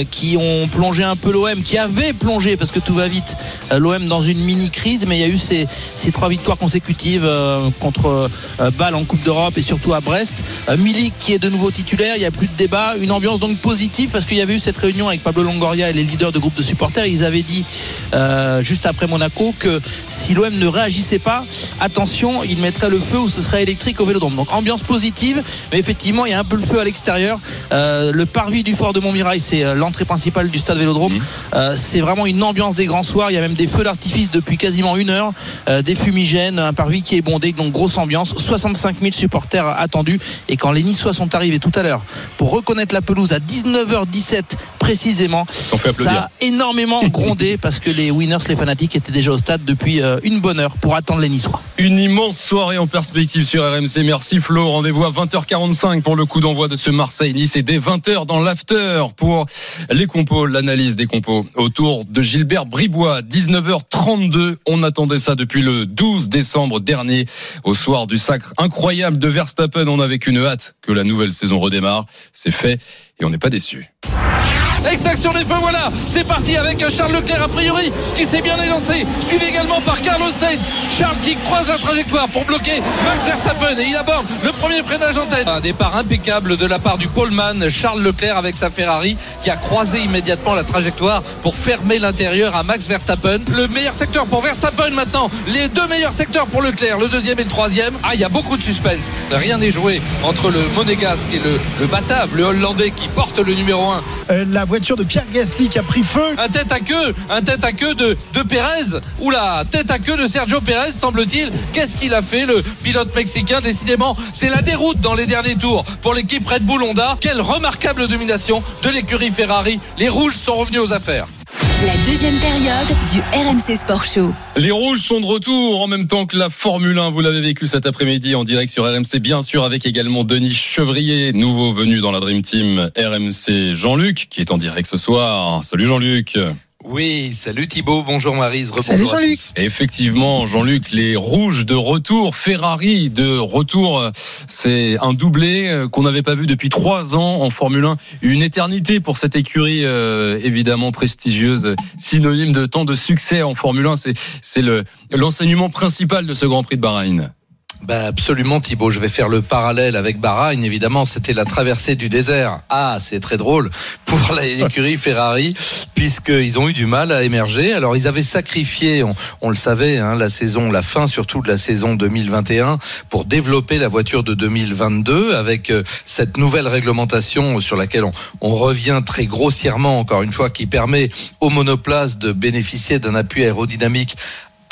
qui ont plongé un peu l'OM, qui avait plongé parce que tout va vite l'OM dans une mini crise. Mais il y a eu ces, ces trois victoires consécutives contre Bâle en Coupe d'Europe et surtout à Brest. Euh, Milik qui est de nouveau titulaire. Il n'y a plus de débat. Une ambiance donc positive parce qu'il y avait eu cette réunion avec Pablo Longoria et les leaders de groupe de supporters. Ils avaient dit euh, juste après Monaco que si l'OM ne réagissait pas, attention, il mettrait le feu ou ce serait électrique au Vélodrome. Donc ambiance positive, mais effectivement il y a un peu le feu à l'extérieur. Euh, le parvis du fort de Montmirail, c'est l'entrée principale du stade Vélodrome. Euh, c'est vraiment une ambiance des grands soirs. Il y a même des feux d'artifice depuis quasiment une heure, des fumigènes, un parvis qui est bondé, donc grosse ambiance. 65 000 supporters attendus. Et quand les Niçois sont arrivés tout à l'heure pour reconnaître la pelouse à 19h17 précisément, ça a énormément grondé parce que les winners, les fanatiques étaient déjà au stade depuis euh, une bonne heure pour attendre les Niçois. Une immense soirée en perspective sur RMC. Merci Flo. Rendez-vous à 20h45 pour le coup d'envoi de ce Marseille-Nice et dès 20h dans l'after pour les compos, l'analyse des compos autour de Gilbert Bribois. 19h32. On attendait ça depuis le 12 décembre dernier au soir du sacre incroyable de Verstappen. On avait qu'une hâte que la nouvelle saison redémarre. C'est fait et on n'est pas déçu. Extraction des feux, voilà, c'est parti avec Charles Leclerc a priori qui s'est bien élancé, suivi également par Carlos Sainz. Charles qui croise la trajectoire pour bloquer Max Verstappen et il aborde le premier freinage en tête. Un départ impeccable de la part du poleman Charles Leclerc avec sa Ferrari qui a croisé immédiatement la trajectoire pour fermer l'intérieur à Max Verstappen. Le meilleur secteur pour Verstappen maintenant, les deux meilleurs secteurs pour Leclerc, le deuxième et le troisième. Ah, il y a beaucoup de suspense. Rien n'est joué entre le monégasque et le, le batave, le hollandais qui porte le numéro 1 Euh, la voiture de Pierre Gasly qui a pris feu. un tête à queue, un tête à queue de, de Pérez. Oula, tête à queue de Sergio Pérez, semble-t-il. Qu'est-ce qu'il a fait, le pilote mexicain? Décidément, c'est la déroute dans les derniers tours pour l'équipe Red Bull Honda. Quelle remarquable domination de l'écurie Ferrari. Les rouges sont revenus aux affaires. La deuxième période du RMC Sport Show. Les Rouges sont de retour en même temps que la Formule 1. Vous l'avez vécu cet après-midi en direct sur RMC, bien sûr, avec également Denis Chevrier, nouveau venu dans la Dream Team RMC. Jean-Luc, qui est en direct ce soir. Salut Jean-Luc. Oui, salut Thibaut, bonjour Marise, Salut Jean-Luc. tous. Effectivement, Jean-Luc, les Rouges de retour, Ferrari de retour, c'est un doublé euh, qu'on n'avait pas vu depuis trois ans en Formule 1. Une éternité pour cette écurie euh, évidemment prestigieuse, synonyme de tant de succès en Formule 1. C'est c'est le l'enseignement principal de ce Grand Prix de Bahreïn. Bah absolument Thibaut, je vais faire le parallèle avec Bahreïn, évidemment, c'était la traversée du désert. Ah, c'est très drôle pour l'écurie Ferrari, puisqu'ils ont eu du mal à émerger. Alors ils avaient sacrifié, on, on le savait, hein, la saison, la fin surtout de la saison 2021 pour développer la voiture de 2022 avec euh, cette nouvelle réglementation sur laquelle on, on revient très grossièrement, encore une fois, qui permet aux monoplaces de bénéficier d'un appui aérodynamique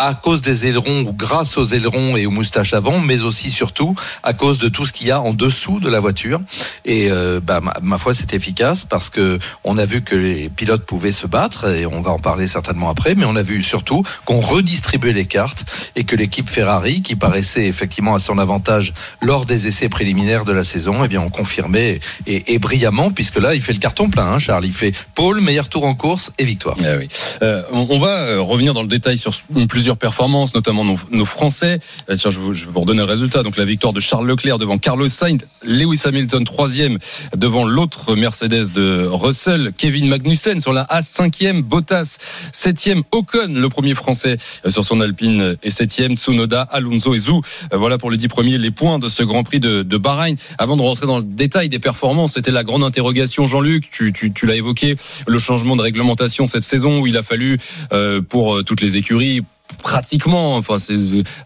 à cause des ailerons ou grâce aux ailerons et aux moustaches avant, mais aussi surtout à cause de tout ce qu'il y a en dessous de la voiture. Et euh, bah, ma, foi, c'est efficace parce que on a vu que les pilotes pouvaient se battre et on va en parler certainement après, mais on a vu surtout qu'on redistribuait les cartes et que l'équipe Ferrari, qui paraissait effectivement à son avantage lors des essais préliminaires de la saison, eh bien on confirmait et, brillamment puisque là il fait le carton plein, hein, Charles. Il fait pôle, meilleur tour en course et victoire. Oui. Euh, on, on va euh, revenir dans le détail sur plusieurs performances, notamment nos, Français. Euh, je, vous, vous redonner le résultat. Donc la victoire de Charles Leclerc devant Carlos Sainz, Lewis Hamilton troisième devant l'autre Mercedes de Russell, Kevin Magnussen sur la A cinquième, Bottas septième, Ocon le premier Français euh, sur son Alpine et septième, Tsunoda, Alonso et. Euh, Voilà pour les dix premiers les points de ce Grand Prix de, Bahreïn. Avant de rentrer dans le détail des performances, c'était la grande interrogation, Jean-Luc. Tu, l'as évoqué, le changement de réglementation cette saison où il a fallu euh, pour euh, toutes les écuries pratiquement, enfin c'est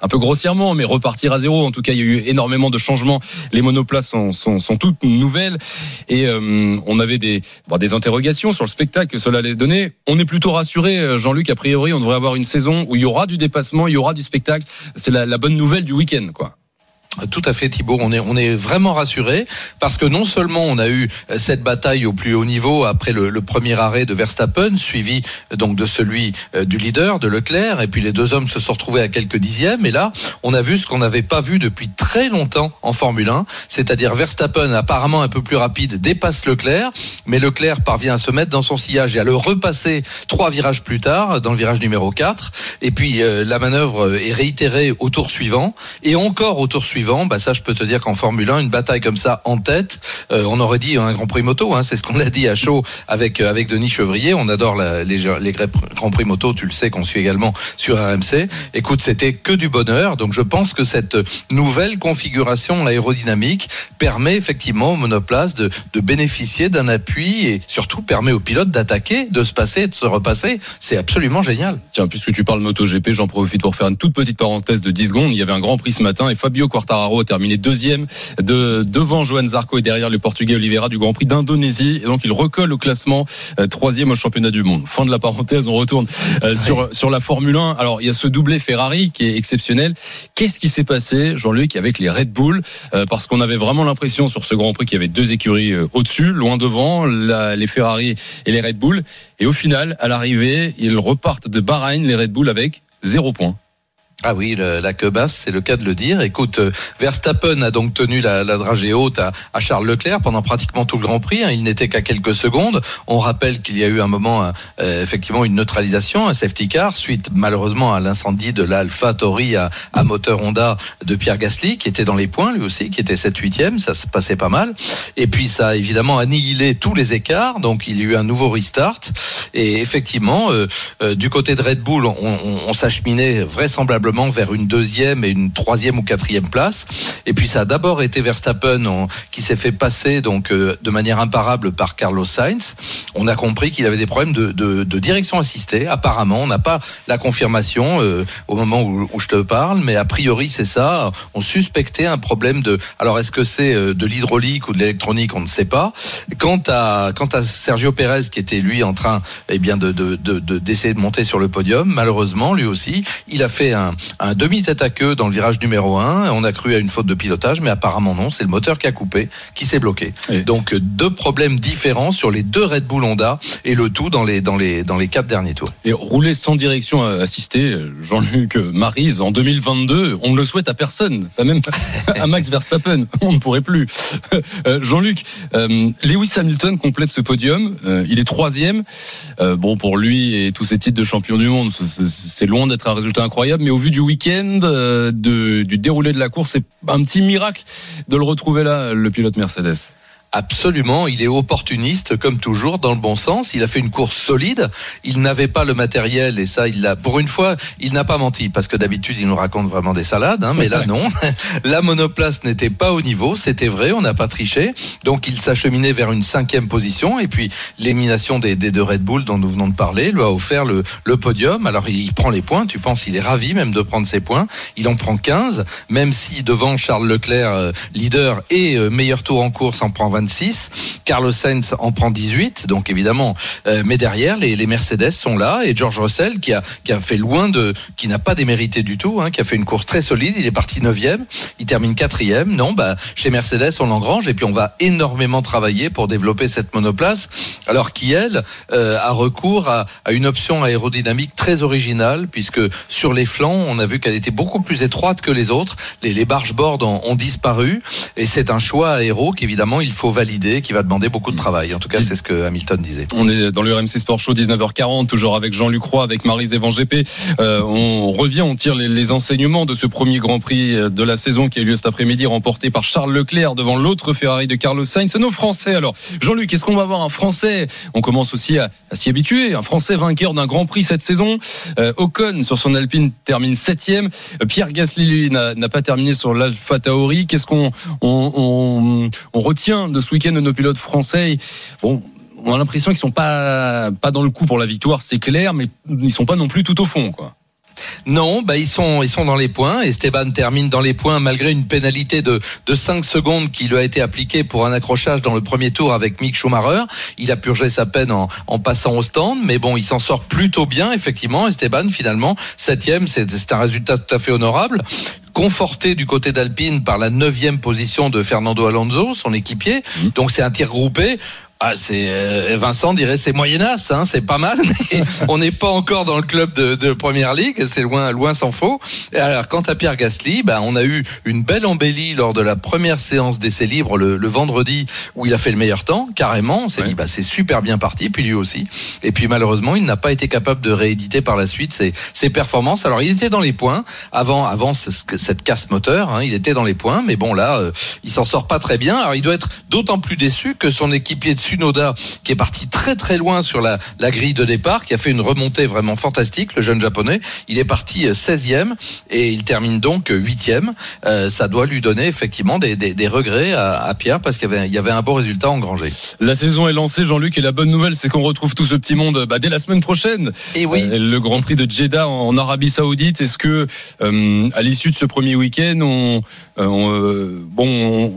un peu grossièrement, mais repartir à zéro. En tout cas, il y a eu énormément de changements. Les monoplaces sont, sont, sont toutes nouvelles et euh, on avait des, des interrogations sur le spectacle que cela allait donner. On est plutôt rassuré, euh, Jean-Luc. A priori, on devrait avoir une saison où il y aura du dépassement, il y aura du spectacle. C'est la, la bonne nouvelle du week-end, quoi. Tout à fait Thibault, on est, on est vraiment rassuré parce que non seulement on a eu cette bataille au plus haut niveau après le, premier arrêt de Verstappen, suivi donc de celui euh, du leader, de Leclerc, et puis les deux hommes se sont retrouvés à quelques dixièmes, et là on a vu ce qu'on n'avait pas vu depuis très longtemps en Formule 1, c'est-à-dire Verstappen apparemment un peu plus rapide dépasse Leclerc, mais Leclerc parvient à se mettre dans son sillage et à le repasser trois virages plus tard, dans le virage numéro 4, et puis euh, la manœuvre est réitérée au tour suivant, et encore au tour suivant bah ça je peux te dire qu'en Formule 1, une bataille comme ça en tête, euh, on aurait dit un Grand Prix moto, hein, c'est ce qu'on a dit à chaud avec euh, avec Denis Chevrier. On adore les, les Grands Prix moto, tu le sais qu'on suit également sur RMC. Écoute, c'était que du bonheur. Donc je pense que cette nouvelle configuration aérodynamique permet effectivement aux monoplaces de, de bénéficier d'un appui et surtout permet aux pilotes d'attaquer, de se passer, de se repasser. C'est absolument génial. Tiens, puisque tu parles MotoGP, j'en profite pour faire une toute petite parenthèse de 10 secondes. Il y avait un Grand Prix ce matin et Fabio Quartararo Quartararo a terminé deuxième de, devant Johan Zarco et derrière le Portugais Oliveira du Grand Prix d'Indonésie. Et donc il recolle au classement euh, troisième au championnat du monde. Fin de la parenthèse, on retourne euh, sur, sur la Formule 1. Alors il y a ce doublé Ferrari qui est exceptionnel. Qu'est-ce qui s'est passé, Jean-Luc, avec les Red Bull? Euh, Parce qu'on avait vraiment l'impression sur ce Grand Prix qu'il y avait deux écuries au-dessus, loin devant, la, les Ferrari et les Red Bull. Et au final, à l'arrivée, ils repartent de Bahreïn, les Red Bull, avec zéro point. Ah oui, la queue basse, c'est le cas de le dire. Écoute, euh, Verstappen a donc tenu la, dragée haute à, Charles Leclerc pendant pratiquement tout le Grand Prix. Hein. Il n'était qu'à quelques secondes. On rappelle qu'il y a eu un moment, euh, effectivement, une neutralisation, un safety car, suite malheureusement à l'incendie de l'Alpha Tauri à, moteur Honda de Pierre Gasly, qui était dans les points lui aussi, qui était 7 8 Ça se passait pas mal. Et puis ça a évidemment annihilé tous les écarts. Donc il y a eu un nouveau restart. Et effectivement, euh, euh du côté de Red Bull, on, on s'acheminait vraisemblablement vers une deuxième et une troisième ou quatrième place. Et puis ça a d'abord été Verstappen qui s'est fait passer donc euh, de manière imparable par Carlos Sainz. On a compris qu'il avait des problèmes de, direction assistée. Apparemment, on n'a pas la confirmation euh, au moment où, je te parle, mais a priori c'est ça. On suspectait un problème de. Alors est-ce que c'est euh, de l'hydraulique ou de l'électronique On ne sait pas. Quant à quant à Sergio Pérez qui était lui en train eh bien de d'essayer de, de, de, de monter sur le podium, malheureusement lui aussi, il a fait un, un demi-tête à queue dans le virage numéro 1. On a cru à une faute de pilotage, mais apparemment non. C'est le moteur qui a coupé, qui s'est bloqué. Oui. Donc deux problèmes différents sur les deux Red Bull Honda et le tout dans les, dans les, dans les quatre derniers tours. Et rouler sans direction assistée, Jean-Luc Marise, en 2022, on ne le souhaite à personne, pas même à Max Verstappen. On ne pourrait plus. Euh, Jean-Luc, euh, Lewis Hamilton complète ce podium. Euh, il est troisième. Euh, bon, pour lui et tous ses titres de champion du monde, c'est loin d'être un résultat incroyable, mais au du week-end, euh, du déroulé de la course, c'est un petit miracle de le retrouver là, le pilote Mercedes. Absolument, il est opportuniste comme toujours dans le bon sens. Il a fait une course solide. Il n'avait pas le matériel et ça, il l'a. Pour une fois, il n'a pas menti parce que d'habitude il nous raconte vraiment des salades, hein, mais là non. La monoplace n'était pas au niveau, c'était vrai, on n'a pas triché. Donc il s'acheminait vers une cinquième position et puis l'élimination des, des, deux Red Bull dont nous venons de parler lui a offert le, le podium. Alors il prend les points. Tu penses, il est ravi même de prendre ses points. Il en prend 15, même si devant Charles Leclerc, euh, leader et euh, meilleur tour en course, en prend 20 26. Carlos Sainz en prend 18, donc évidemment. Euh, mais derrière, les, Mercedes sont là et George Russell qui a, fait loin de, qui n'a pas démérité du tout, hein, qui a fait une course très solide. Il est parti 9e, il termine 4e. Non, bah, chez Mercedes, on l'engrange et puis on va énormément travailler pour développer cette monoplace. Alors qui, elle, euh, a recours à, une option aérodynamique très originale puisque sur les flancs, on a vu qu'elle était beaucoup plus étroite que les autres. Les, les bargeboards ont, ont disparu et c'est un choix aéro qu'évidemment il faut valider, qui va demander beaucoup de travail. En tout cas, c'est ce que Hamilton disait. On est dans le RMC Sport Show 19h40, toujours avec Jean-Luc Roy, avec Marie Zévan GP. Euh, on revient, on tire les, enseignements de ce premier Grand Prix de la saison qui a eu lieu cet après-midi, remporté par Charles Leclerc devant l'autre Ferrari de Carlos Sainz. C'est nos Français. Alors, Jean-Luc, est-ce qu'on va avoir un Français? On commence aussi à, s'y habituer. Un Français vainqueur d'un Grand Prix cette saison. Euh, Ocon sur son Alpine termine septième. Pierre Gasly lui n'a pas terminé sur l'Alpha Tauri. Qu'est-ce qu'on on, on, on retient de ce week-end de nos pilotes français. Bon, on a l'impression qu'ils sont pas pas dans le coup pour la victoire, c'est clair, mais ils sont pas non plus tout au fond, quoi. Non, bah ils sont ils sont dans les points. Esteban termine dans les points malgré une pénalité de de 5 secondes qui lui a été appliquée pour un accrochage dans le premier tour avec Mick Schumacher. Il a purgé sa peine en, en passant au stand, mais bon, il s'en sort plutôt bien effectivement. Esteban finalement septième, c'est c'est un résultat tout à fait honorable conforté du côté d'Alpine par la neuvième position de Fernando Alonso, son équipier. Donc c'est un tir groupé. Ah, c'est euh, Vincent dirait c'est moyennasse, hein, c'est pas mal, mais on n'est pas encore dans le club de, de première ligue, c'est loin, loin s'en faut. Et alors, quant à Pierre Gasly, ben, on a eu une belle embellie lors de la première séance d'essai libre le, le vendredi où il a fait le meilleur temps, carrément. On s'est dit bah c'est super bien parti, puis lui aussi. Et puis malheureusement, il n'a pas été capable de rééditer par la suite ses, ses performances. Alors il était dans les points avant, avant ce- ce- cette casse moteur, hein, il était dans les points, mais bon là, euh, il s'en sort pas très bien. Alors il doit être d'autant plus déçu que son équipier de Tsunoda, qui est parti très très loin sur la, la grille de départ, qui a fait une remontée vraiment fantastique, le jeune japonais, il est parti euh, 16e et il termine donc 8e. Euh, ça doit lui donner effectivement des, des- des regrets à, à Pierre parce qu'il y avait, il y avait un beau résultat engrangé. La saison est lancée, Jean-Luc, et la bonne nouvelle, c'est qu'on retrouve tout ce petit monde bah, dès la semaine prochaine. Et oui. Euh, le Grand Prix de Jeddah en, en Arabie Saoudite. Est-ce que, euh, à l'issue de ce premier week-end, on, euh, on, euh, bon,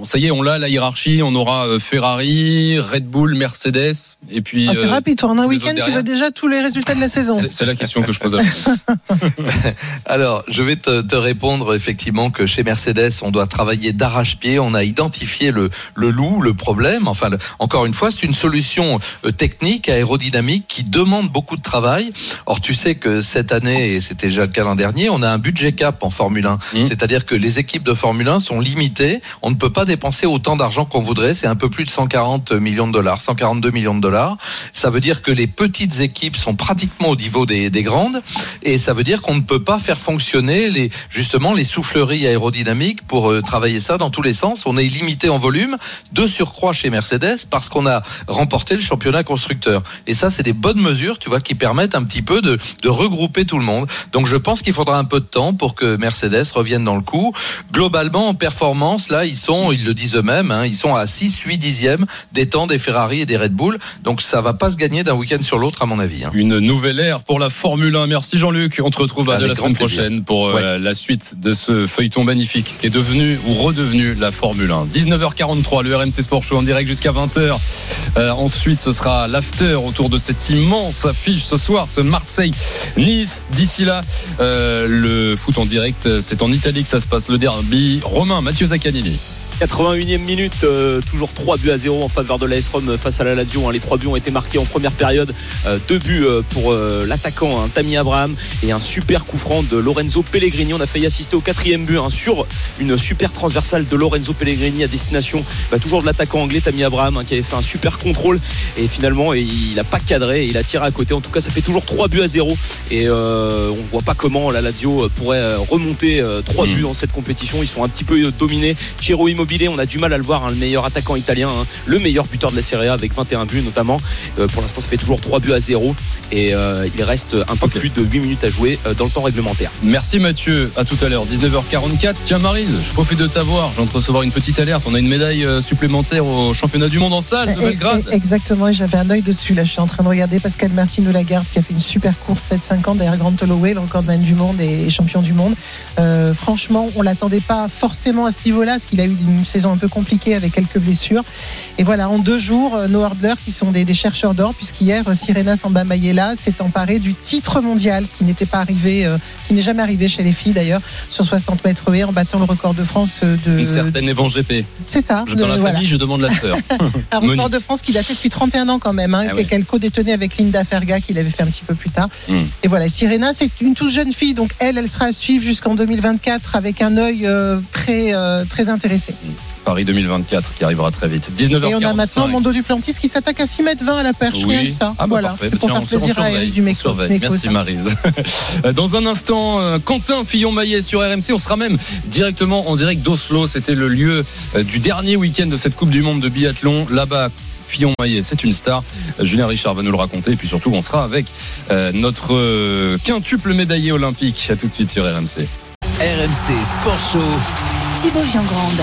on- ça y est, on l'a la hiérarchie. On aura euh, Ferrari, Red Bull, Mercedes, et puis. Ah, T'es euh, rapide, toi, en un week-end, tu veux déjà tous les résultats de la saison. C'est- la question que je pose à vous. Alors, je vais te, te répondre effectivement que chez Mercedes, on doit travailler d'arrache-pied. On a identifié le, le loup, le problème. Enfin, le- encore une fois, c'est une solution euh, technique, aérodynamique, qui demande beaucoup de travail. Or, tu sais que cette année, et c'était déjà le cas l'an dernier, on a un budget cap en Formule 1. C'est-à-dire que les équipes de Formule 1 sont limitées. On ne peut pas dépenser autant d'argent qu'on voudrait. C'est un peu plus de 140 millions de dollars, 142 millions de dollars. Ça veut dire que les petites équipes sont pratiquement au niveau des, des grandes. Et ça veut dire qu'on ne peut pas faire fonctionner les, justement les souffleries aérodynamiques pour euh, travailler ça dans tous les sens. On est limité en volume, de surcroît chez Mercedes, parce qu'on a remporté le championnat constructeur. Et ça, c'est des bonnes mesures, tu vois, qui permettent un petit peu de, regrouper tout le monde. Donc je pense qu'il faudra un peu de temps pour que Mercedes revienne dans le coup. Globalement, en performance, là, ils sont, ils le disent eux-mêmes, hein, ils sont à 6, 8 dixièmes des temps des Ferrari et des Red Bull. Donc ça va pas se gagner d'un week-end sur l'autre, à mon avis. hein. Une nouvelle ère pour la Formule 1. Merci Jean-Luc. On te retrouve Avec la semaine plaisir. prochaine pour euh, la suite de ce feuilleton magnifique qui est devenu ou redevenu la Formule 1. 19h43, le RMC Sport Show en direct jusqu'à 20h. Euh, ensuite, ce sera l'after autour de cette immense affiche ce soir, ce Marseille-Nice. D'ici là, euh, le foot en direct, c'est en Italie que ça se passe, le derby. Romain, Mathieu Zaccanini. 81e minute, euh, toujours 3 buts à 0 en faveur de l'AS Rome face à la Lazio. hein. Les 3 buts ont été marqués en première période. Euh, deux buts euh, pour euh, l'attaquant hein, Tammy Abraham et un super coup franc de Lorenzo Pellegrini. On a failli assister au quatrième but hein, sur une super transversale de Lorenzo Pellegrini à destination bah, toujours de l'attaquant anglais Tammy Abraham hein, qui avait fait un super contrôle et finalement il n'a pas cadré, il a tiré à côté. En tout cas, ça fait toujours 3 buts à 0 et euh, on voit pas comment la Lazio pourrait euh, remonter 3 buts dans cette compétition. Ils sont un petit peu dominés. Ciro On a du mal à le voir, hein, le meilleur attaquant italien, hein, le meilleur buteur de la Serie A avec 21 buts notamment. Euh, pour l'instant, ça fait toujours 3 buts à 0 et euh, il reste un peu plus de 8 minutes à jouer euh, dans le temps réglementaire. Merci Mathieu, à tout à l'heure, 19h44. Tiens Marise, je profite de t'avoir, je viens de recevoir une petite alerte. On a une médaille supplémentaire au championnat du monde en salle de Belgrade. et- Exactement, et j'avais un œil dessus. Là, je suis en train de regarder Pascal Martin de Lagarde qui a fait une super course 7,50 derrière Grant Holloway, le recordman du monde et, et champion du monde. Euh, franchement, on l'attendait pas forcément à ce niveau-là, parce qu'il a eu une saison un peu compliquée avec quelques blessures. Et voilà, en deux jours, euh, nos hurdlers qui sont des, des chercheurs d'or, puisqu'hier, euh, Sirena Samba Mayela s'est emparée du titre mondial, ce qui n'était pas arrivé, euh, qui n'est jamais arrivé chez les filles d'ailleurs, sur 60 mètres haies, en battant le record de France de. Une certaine Evan GP. C'est ça. Je, dans de- la voilà. famille, je demande la sœur. Un record de France qu'il a fait depuis 31 ans quand même, hein, Ah qu'elle co-détenait avec Linda Ferga qu'il avait fait un petit peu plus tard. Hmm. Et voilà, Sirena, c'est une toute jeune fille, donc elle, elle sera à suivre jusqu'en 2024 avec un œil euh, très, euh, très intéressé. Paris 2024 qui arrivera très vite. 19h45. Et on a maintenant Mondo Duplantis qui s'attaque à 6 mètres 20 à la perche, rien que ça. Ah bah voilà, parfait. C'est pour Tiens, faire plaisir à Eric du. Meco, Merci ça. Marise. Dans un instant, euh, Quentin Fillon-Maillet sur RMC. On sera même directement en direct d'Oslo. C'était le lieu euh, du dernier week-end de cette Coupe du Monde de biathlon. Là-bas, Fillon-Maillet, c'est une star. Julien Richard va nous le raconter. Et puis surtout, on sera avec euh, notre quintuple médaillé olympique. À tout de suite sur RMC. RMC Sport Show. Thibaut Giangrande.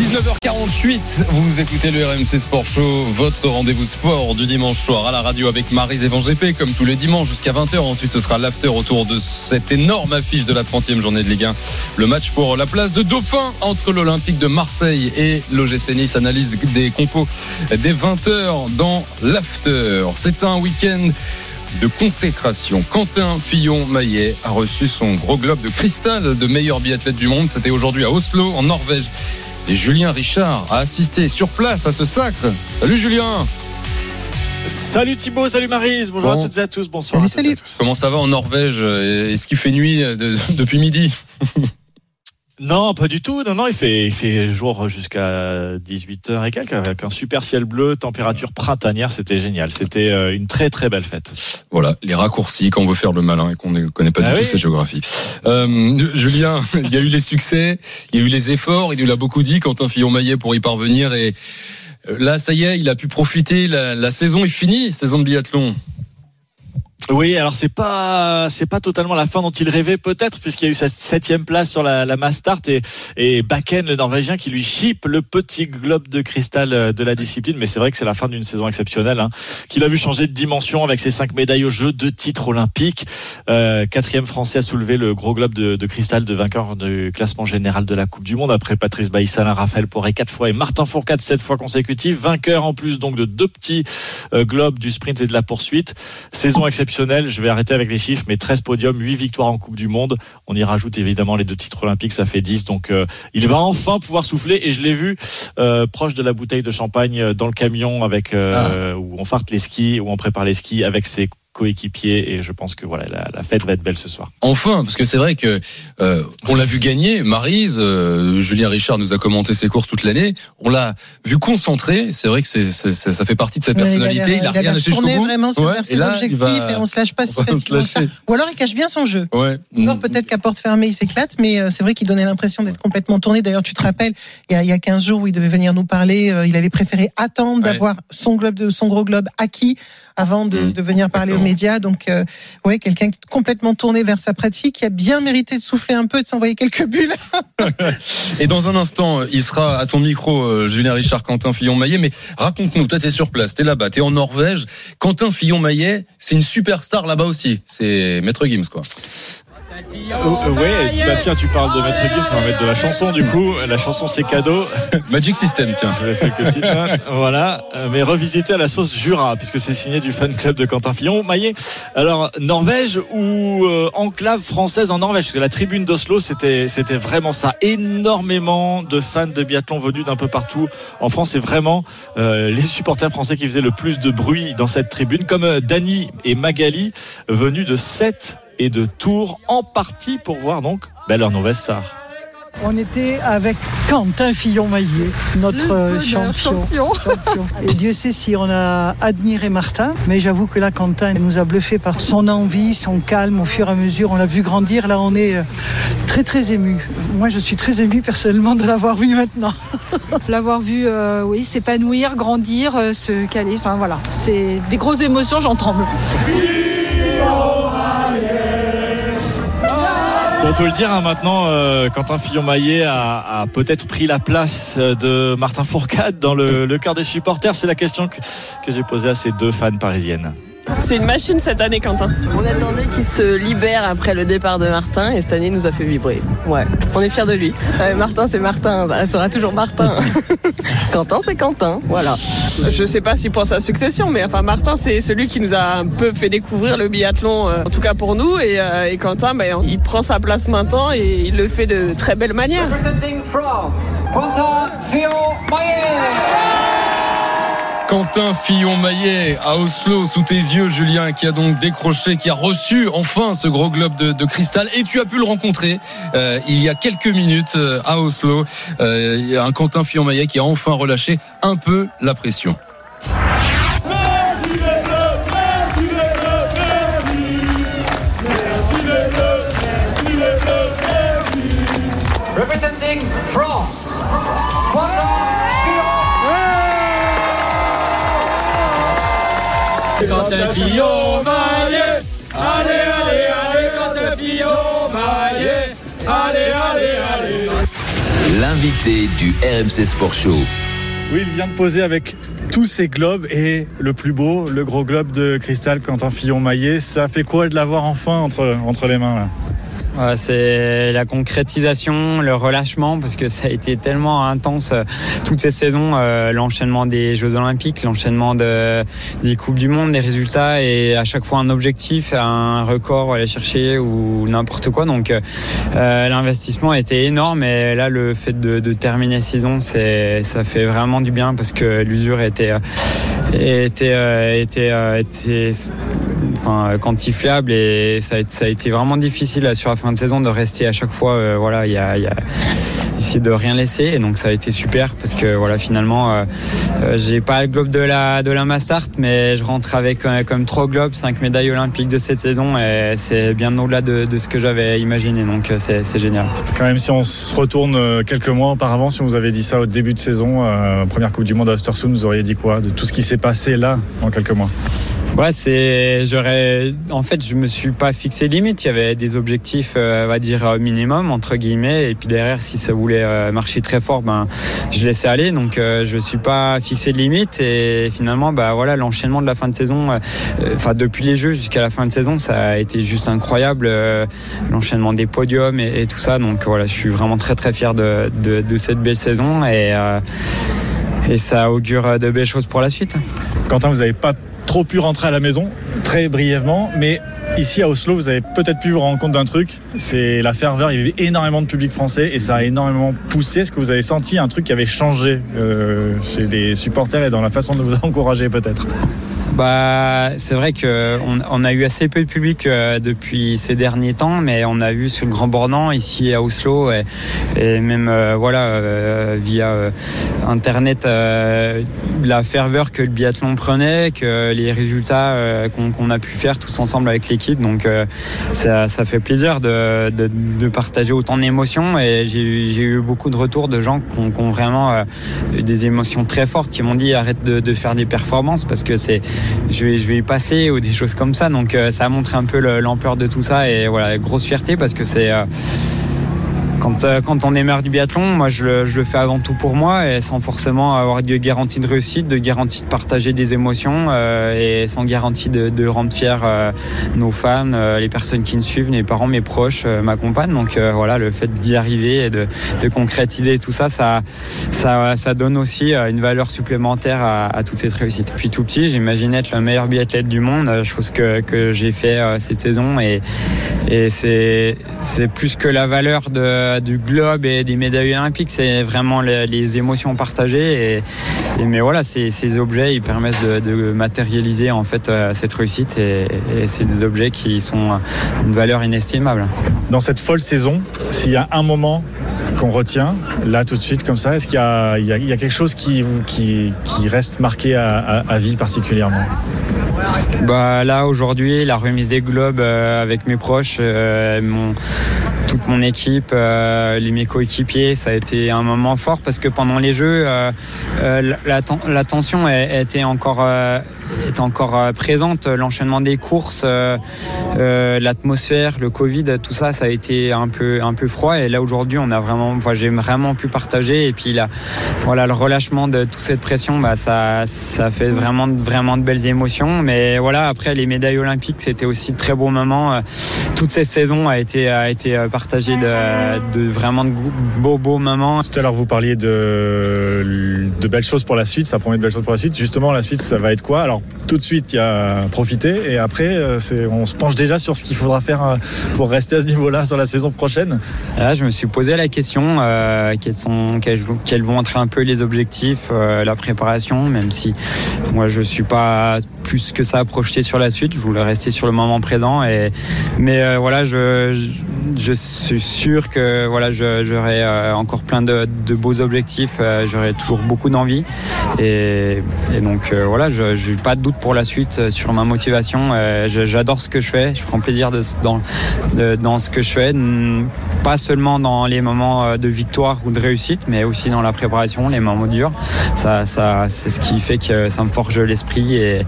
19h48, vous écoutez le RMC Sport Show, votre rendez-vous sport du dimanche soir à la radio avec Marise et Van GP, comme tous les dimanches jusqu'à 20h. Ensuite, ce sera l'after autour de cette énorme affiche de la 30e journée de Ligue 1. Le match pour la place de Dauphin entre l'Olympique de Marseille et l'OGC Nice. Analyse des compos des 20h dans l'after. C'est un week-end de consécration. Quentin Fillon-Maillet a reçu son gros globe de cristal de meilleur biathlète du monde. C'était aujourd'hui à Oslo, en Norvège. Et Julien Richard a assisté sur place à ce sacre. Salut Julien Salut Thibaut, salut Marise, bonjour Bon. à toutes et à tous, bonsoir à toutes et à tous. Comment ça va en Norvège? Est-ce qu'il fait nuit de- depuis midi? Non, pas du tout. Non, non, il fait, il fait jour jusqu'à 18h et quelques, avec un super ciel bleu, température printanière. C'était génial. C'était euh, une très, très belle fête. Voilà, les raccourcis quand on veut faire le malin et qu'on ne connaît pas Ah du oui. tout ces géographies. Euh, Julien, il y a eu les succès, il y a eu les efforts, il nous l'a beaucoup dit, Quentin Fillon-Maillet pour y parvenir. Et euh, là, ça y est, il a pu profiter, la, la saison est finie, saison de biathlon. Oui, alors c'est pas c'est pas totalement la fin dont il rêvait peut-être puisqu'il y a eu sa septième place sur la, la mass start et et Bakken le Norvégien qui lui chipe le petit globe de cristal euh, de la discipline. Mais c'est vrai que c'est la fin d'une saison exceptionnelle hein, qu'il a vu changer de dimension avec ses cinq médailles au jeu, deux titres olympiques, euh, quatrième français à soulever le gros globe de, de cristal de vainqueur du classement général de la Coupe du Monde après Patrice Baïsalin, Raphaël Poré quatre fois et Martin Fourcade sept fois consécutives, vainqueur en plus donc de deux petits euh, globes du sprint et de la poursuite. Saison exceptionnelle, je vais arrêter avec les chiffres, mais 13 podiums, 8 victoires en Coupe du Monde. On y rajoute évidemment les deux titres olympiques, ça fait 10. Donc euh, il va enfin pouvoir souffler et je l'ai vu euh, proche de la bouteille de champagne euh, dans le camion avec euh, où on farte les skis, où on prépare les skis avec ses coéquipiers et je pense que voilà la, la fête va être belle ce soir. Enfin, parce que c'est vrai que euh, on l'a vu gagner. Marise, euh, Julien Richard nous a commenté ses courses toute l'année. On l'a vu concentré. C'est vrai que c'est, c'est- ça, ça fait partie de sa Ouais, personnalité. il a, il a rien lâché jusqu'au bout. vraiment Ouais, vers et ses là, il objectifs va- et on se lâche pas si facilement. Ou alors il cache bien son jeu. Ouais. Ou alors peut-être qu'à porte fermée il s'éclate, mais euh, c'est vrai qu'il donnait l'impression d'être complètement tourné. D'ailleurs, tu te rappelles, il y a, il y a 15 jours où il devait venir nous parler, euh, il avait préféré attendre Ouais. d'avoir son globe de son gros globe acquis avant de, Mmh, de venir parler aux médias. Donc, euh, ouais, quelqu'un complètement tourné vers sa pratique, qui a bien mérité de souffler un peu, de s'envoyer quelques bulles. Et dans un instant, il sera à ton micro, euh, Julien Richard, Quentin Fillon-Maillet. Mais raconte-nous, toi, t'es sur place, t'es là-bas, t'es en Norvège. Quentin Fillon-Maillet, c'est une superstar là-bas aussi. C'est Maître Gims, quoi. Euh, ouais, bah tiens, tu parles de Maître Gims, on va mettre de la chanson du coup. La chanson c'est cadeau. Magic System, tiens. Je laisse quelques petites notes. Voilà, Euh, mais revisité à la sauce Jura, puisque c'est signé du fan club de Quentin Fillon. Maillet, alors Norvège ou euh, enclave française en Norvège, parce que la tribune d'Oslo, c'était c'était vraiment ça. Énormément de fans de biathlon venus d'un peu partout en France. C'est vraiment euh, les supporters français qui faisaient le plus de bruit dans cette tribune, comme Dany et Magali, venus de Sète et de Tours, en partie pour voir donc leur nouvelle star. On était avec Quentin Fillon-Maillet, notre euh, champion. champion. Et Dieu sait si on a admiré Martin, mais j'avoue que là, Quentin nous a bluffé par son envie, son calme au fur et à mesure. On l'a vu grandir. Là, on est euh, très, très ému. Moi, je suis très ému personnellement de l'avoir vu maintenant. L'avoir vu, euh, oui, s'épanouir, grandir, euh, se caler. Enfin voilà, c'est des grosses émotions, j'en tremble. Bon, on peut le dire hein, maintenant, euh, Quentin Fillon-Maillet a, a peut-être pris la place euh, de Martin Fourcade dans le, le cœur des supporters. C'est la question que, que j'ai posée à ces deux fans parisiennes. C'est une machine cette année, Quentin. On attendait qu'il se libère après le départ de Martin et cette année il nous a fait vibrer. Ouais, on est fiers de lui. Euh, Martin, c'est Martin, ça sera toujours Martin. Quentin, c'est Quentin, voilà. Je sais pas si pour sa succession, mais enfin Martin, c'est celui qui nous a un peu fait découvrir le biathlon, euh, en tout cas pour nous. Et, euh, et Quentin, ben, il prend sa place maintenant et il le fait de très belle manière. Quentin Fillon-Maillet à Oslo sous tes yeux, Julien, qui a donc décroché, qui a reçu enfin ce gros globe de, cristal. Et tu as pu le rencontrer euh, il y a quelques minutes euh, à Oslo. Euh, un Quentin Fillon-Maillet qui a enfin relâché un peu la pression. Representing France, Quentin Fillon Maillet Allez, allez, allez, Quentin Fillon Maillet Allez, allez, allez l'invité du RMC Sport Show. Oui, il vient de poser avec tous ces globes et le plus beau, le gros globe de cristal Quentin Fillon-Maillet. Ça fait quoi de l'avoir enfin entre, entre les mains là? C'est la concrétisation, le relâchement, parce que ça a été tellement intense euh, toutes ces saisons, euh, l'enchaînement des Jeux Olympiques, l'enchaînement de, des Coupes du Monde, des résultats, et à chaque fois un objectif, un record à aller chercher ou n'importe quoi. Donc euh, l'investissement était énorme, et là le fait de, terminer la saison, ça fait vraiment du bien parce que l'usure était était était, était enfin quantifiable et ça a, ça a été vraiment difficile sur la fin de saison de rester à chaque fois euh, voilà il y a, y a essayer de rien laisser. Et donc ça a été super parce que voilà finalement euh, euh, j'ai pas le globe de la de la Mastart mais je rentre avec euh, comme trois globes cinq médailles olympiques de cette saison et c'est bien au-delà de, de, ce que j'avais imaginé. Donc c'est, génial. Quand même si on se retourne quelques mois auparavant si on vous avait dit ça au début de saison première coupe du monde à Östersund vous auriez dit quoi de tout ce qui s'est passé là en quelques mois? Ouais, c'est, j'aurais, en fait, je me suis pas fixé de limite. Il y avait des objectifs, euh, on va dire minimum entre guillemets, et puis derrière, si ça voulait euh, marcher très fort, ben, je laissais aller. Donc, euh, je suis pas fixé de limite. Et finalement, bah voilà, l'enchaînement de la fin de saison, euh, enfin depuis les Jeux jusqu'à la fin de saison, ça a été juste incroyable. euh, l'enchaînement des podiums et, tout ça. Donc voilà, je suis vraiment très très fier de, cette belle saison et euh, et ça augure de belles choses pour la suite. Quentin, vous n'avez pas trop pu rentrer à la maison, très brièvement, mais ici à Oslo, vous avez peut-être pu vous rendre compte d'un truc, c'est la ferveur, il y avait énormément de public français et ça a énormément poussé. Est-ce que vous avez senti un truc qui avait changé euh, chez les supporters et dans la façon de vous encourager peut-être? Bah, c'est vrai que on, a eu assez peu de public euh, depuis ces derniers temps, mais on a vu sur le Grand Bornand ici à Oslo et, et même euh, voilà euh, via euh, internet euh, la ferveur que le biathlon prenait, que les résultats euh, qu'on qu'on a pu faire tous ensemble avec l'équipe. Donc ça, ça fait plaisir de, de, de partager autant d'émotions et j'ai eu- beaucoup de retours de gens qui ont, ont vraiment eu des émotions très fortes, qui m'ont dit arrête de, de faire des performances parce que c'est je vais, je vais y passer ou des choses comme ça. Donc euh, ça montre un peu le- l'ampleur de tout ça et voilà, grosse fierté parce que c'est euh, quand, euh, quand on est maire du biathlon, moi je le, je le fais avant tout pour moi et sans forcément avoir de garantie de réussite, de garantie de partager des émotions euh, et sans garantie de, de rendre fiers euh, nos fans, euh, les personnes qui nous suivent, mes parents, mes proches, euh, ma compagne. Donc euh, voilà, le fait d'y arriver et de, de concrétiser tout ça, ça, ça, ça donne aussi une valeur supplémentaire à, à toute cette réussite. Depuis tout petit, j'imaginais être le meilleur biathlète du monde, chose que, que j'ai fait cette saison et, et c'est plus que la valeur de, du globe et des médailles olympiques, c'est vraiment les, les émotions partagées. Et, et mais voilà, ces, ces objets, ils permettent de, de matérialiser en fait euh, cette réussite et, et c'est des objets qui sont d'une valeur inestimable. Dans cette folle saison, s'il y a un moment qu'on retient, là tout de suite comme ça, est-ce qu'il y a, y y quelque chose qui, vous- qui, qui reste marqué à, à- à vie particulièrement? Bah là aujourd'hui, la remise des globes euh, avec mes proches, euh, mon, toute mon équipe, euh, les mes coéquipiers, ça a été un moment fort parce que pendant les jeux, euh, euh, la, la ten- la tension était encore euh, est encore euh, présente. L'enchaînement des courses, euh, euh, l'atmosphère, le Covid, tout ça, ça a été un peu un peu froid. Et là aujourd'hui, on a vraiment, enfin, j'ai vraiment pu partager. Et puis là, voilà, le relâchement de toute cette pression, bah ça ça fait vraiment vraiment de belles émotions. Mais voilà, après les médailles olympiques, c'était aussi de très beaux moments. Toute cette saison a été a été partagée de, de vraiment de beaux beaux moments. Tout à l'heure, vous parliez de, de belles choses pour la suite, ça promet de belles choses pour la suite. Justement, la suite, ça va être quoi? Alors, tout de suite, il y a profiter, et après, euh, on se penche déjà sur ce qu'il faudra faire euh, pour rester à ce niveau-là sur la saison prochaine. Là, je me suis posé la question euh, quels vont être un peu les objectifs, la préparation, même si moi je suis pas plus que ça projeté sur la suite. Je voulais rester sur le moment présent et mais voilà, je, je je suis sûr que voilà, je- j'aurai encore plein de, beaux objectifs. j'aurai toujours beaucoup d'envie et, donc voilà, je n'ai pas de doute pour la suite euh, sur ma motivation. Euh, J'adore ce que je fais. Je prends plaisir de, dans de- dans ce que je fais. pas seulement dans les moments euh, de victoire ou de réussite, mais aussi dans la préparation, les moments durs. Ça, ça, c'est ce qui fait que ça me forge l'esprit et,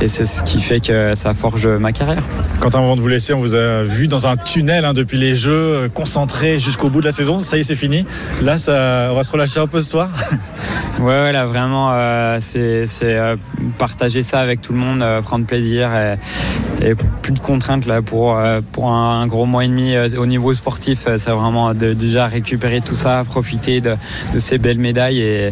et c'est ce qui fait que ça forge ma carrière. Quentin, avant de vous laisser, on vous a vu dans un tunnel hein, depuis les Jeux, concentré jusqu'au bout de la saison. Ça y est, c'est fini. Là, ça, on va se relâcher un peu ce soir. Ouais, ouais, là vraiment, euh, c'est c'est, euh, partager ça avec tout le monde, euh, prendre plaisir et, plus de contraintes là pour euh, pour un, gros mois et demi euh, au niveau sportif. C'est vraiment de déjà récupérer tout ça, profiter de, ces belles médailles et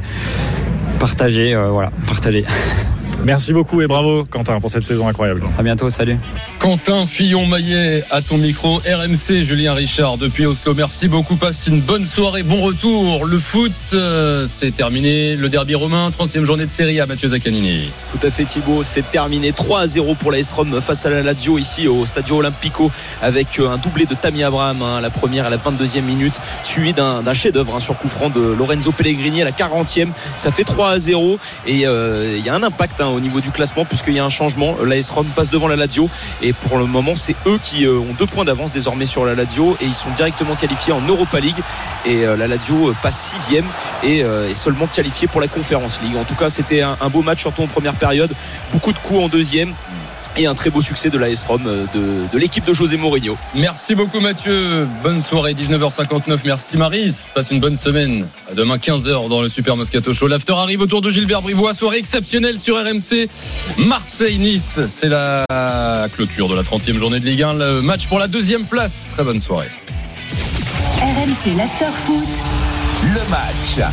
partager, voilà, partager. Merci beaucoup et bravo, Quentin, pour cette saison incroyable. À bientôt, salut. Quentin Fillon-Maillet à ton micro RMC Julien Richard depuis Oslo merci beaucoup passe une bonne soirée bon retour le foot euh, c'est terminé le derby romain 30e journée de série à Mathieu Zaccanini Tout à fait Thibaut, c'est terminé 3 à 0 pour la S-Rom face à la Lazio ici au Stadio Olimpico avec euh, un doublé de Tammy Abraham, hein, la première à la 22e minute, suivi d'un chef-d'œuvre hein, sur coup franc de Lorenzo Pellegrini à la 40e. Ça fait 3 à 0 et euh, il y a un impact hein, au niveau du classement puisqu'il y a un changement. La S-Rom passe devant la Lazio. Et pour le moment c'est eux qui euh, ont deux points d'avance désormais sur la Lazio. Et ils sont directement qualifiés en Europa League. Et euh, la Lazio euh, passe 6 et est seulement qualifiée pour la Conférence League. En tout cas c'était un beau match surtout en première période, beaucoup de coups en deuxième et un très beau succès de la S-Rom euh, de, de l'équipe de José Mourinho. Merci beaucoup Mathieu. Bonne soirée 19h59. Merci Marise. Passe une bonne semaine. À demain 15h dans le Super Moscato Show. L'after arrive autour de Gilbert Brivois. Soirée exceptionnelle sur RMC. Marseille-Nice. C'est la clôture de la 30e journée de Ligue 1. Le match pour la deuxième place. Très bonne soirée. RMC l'after foot. Le match.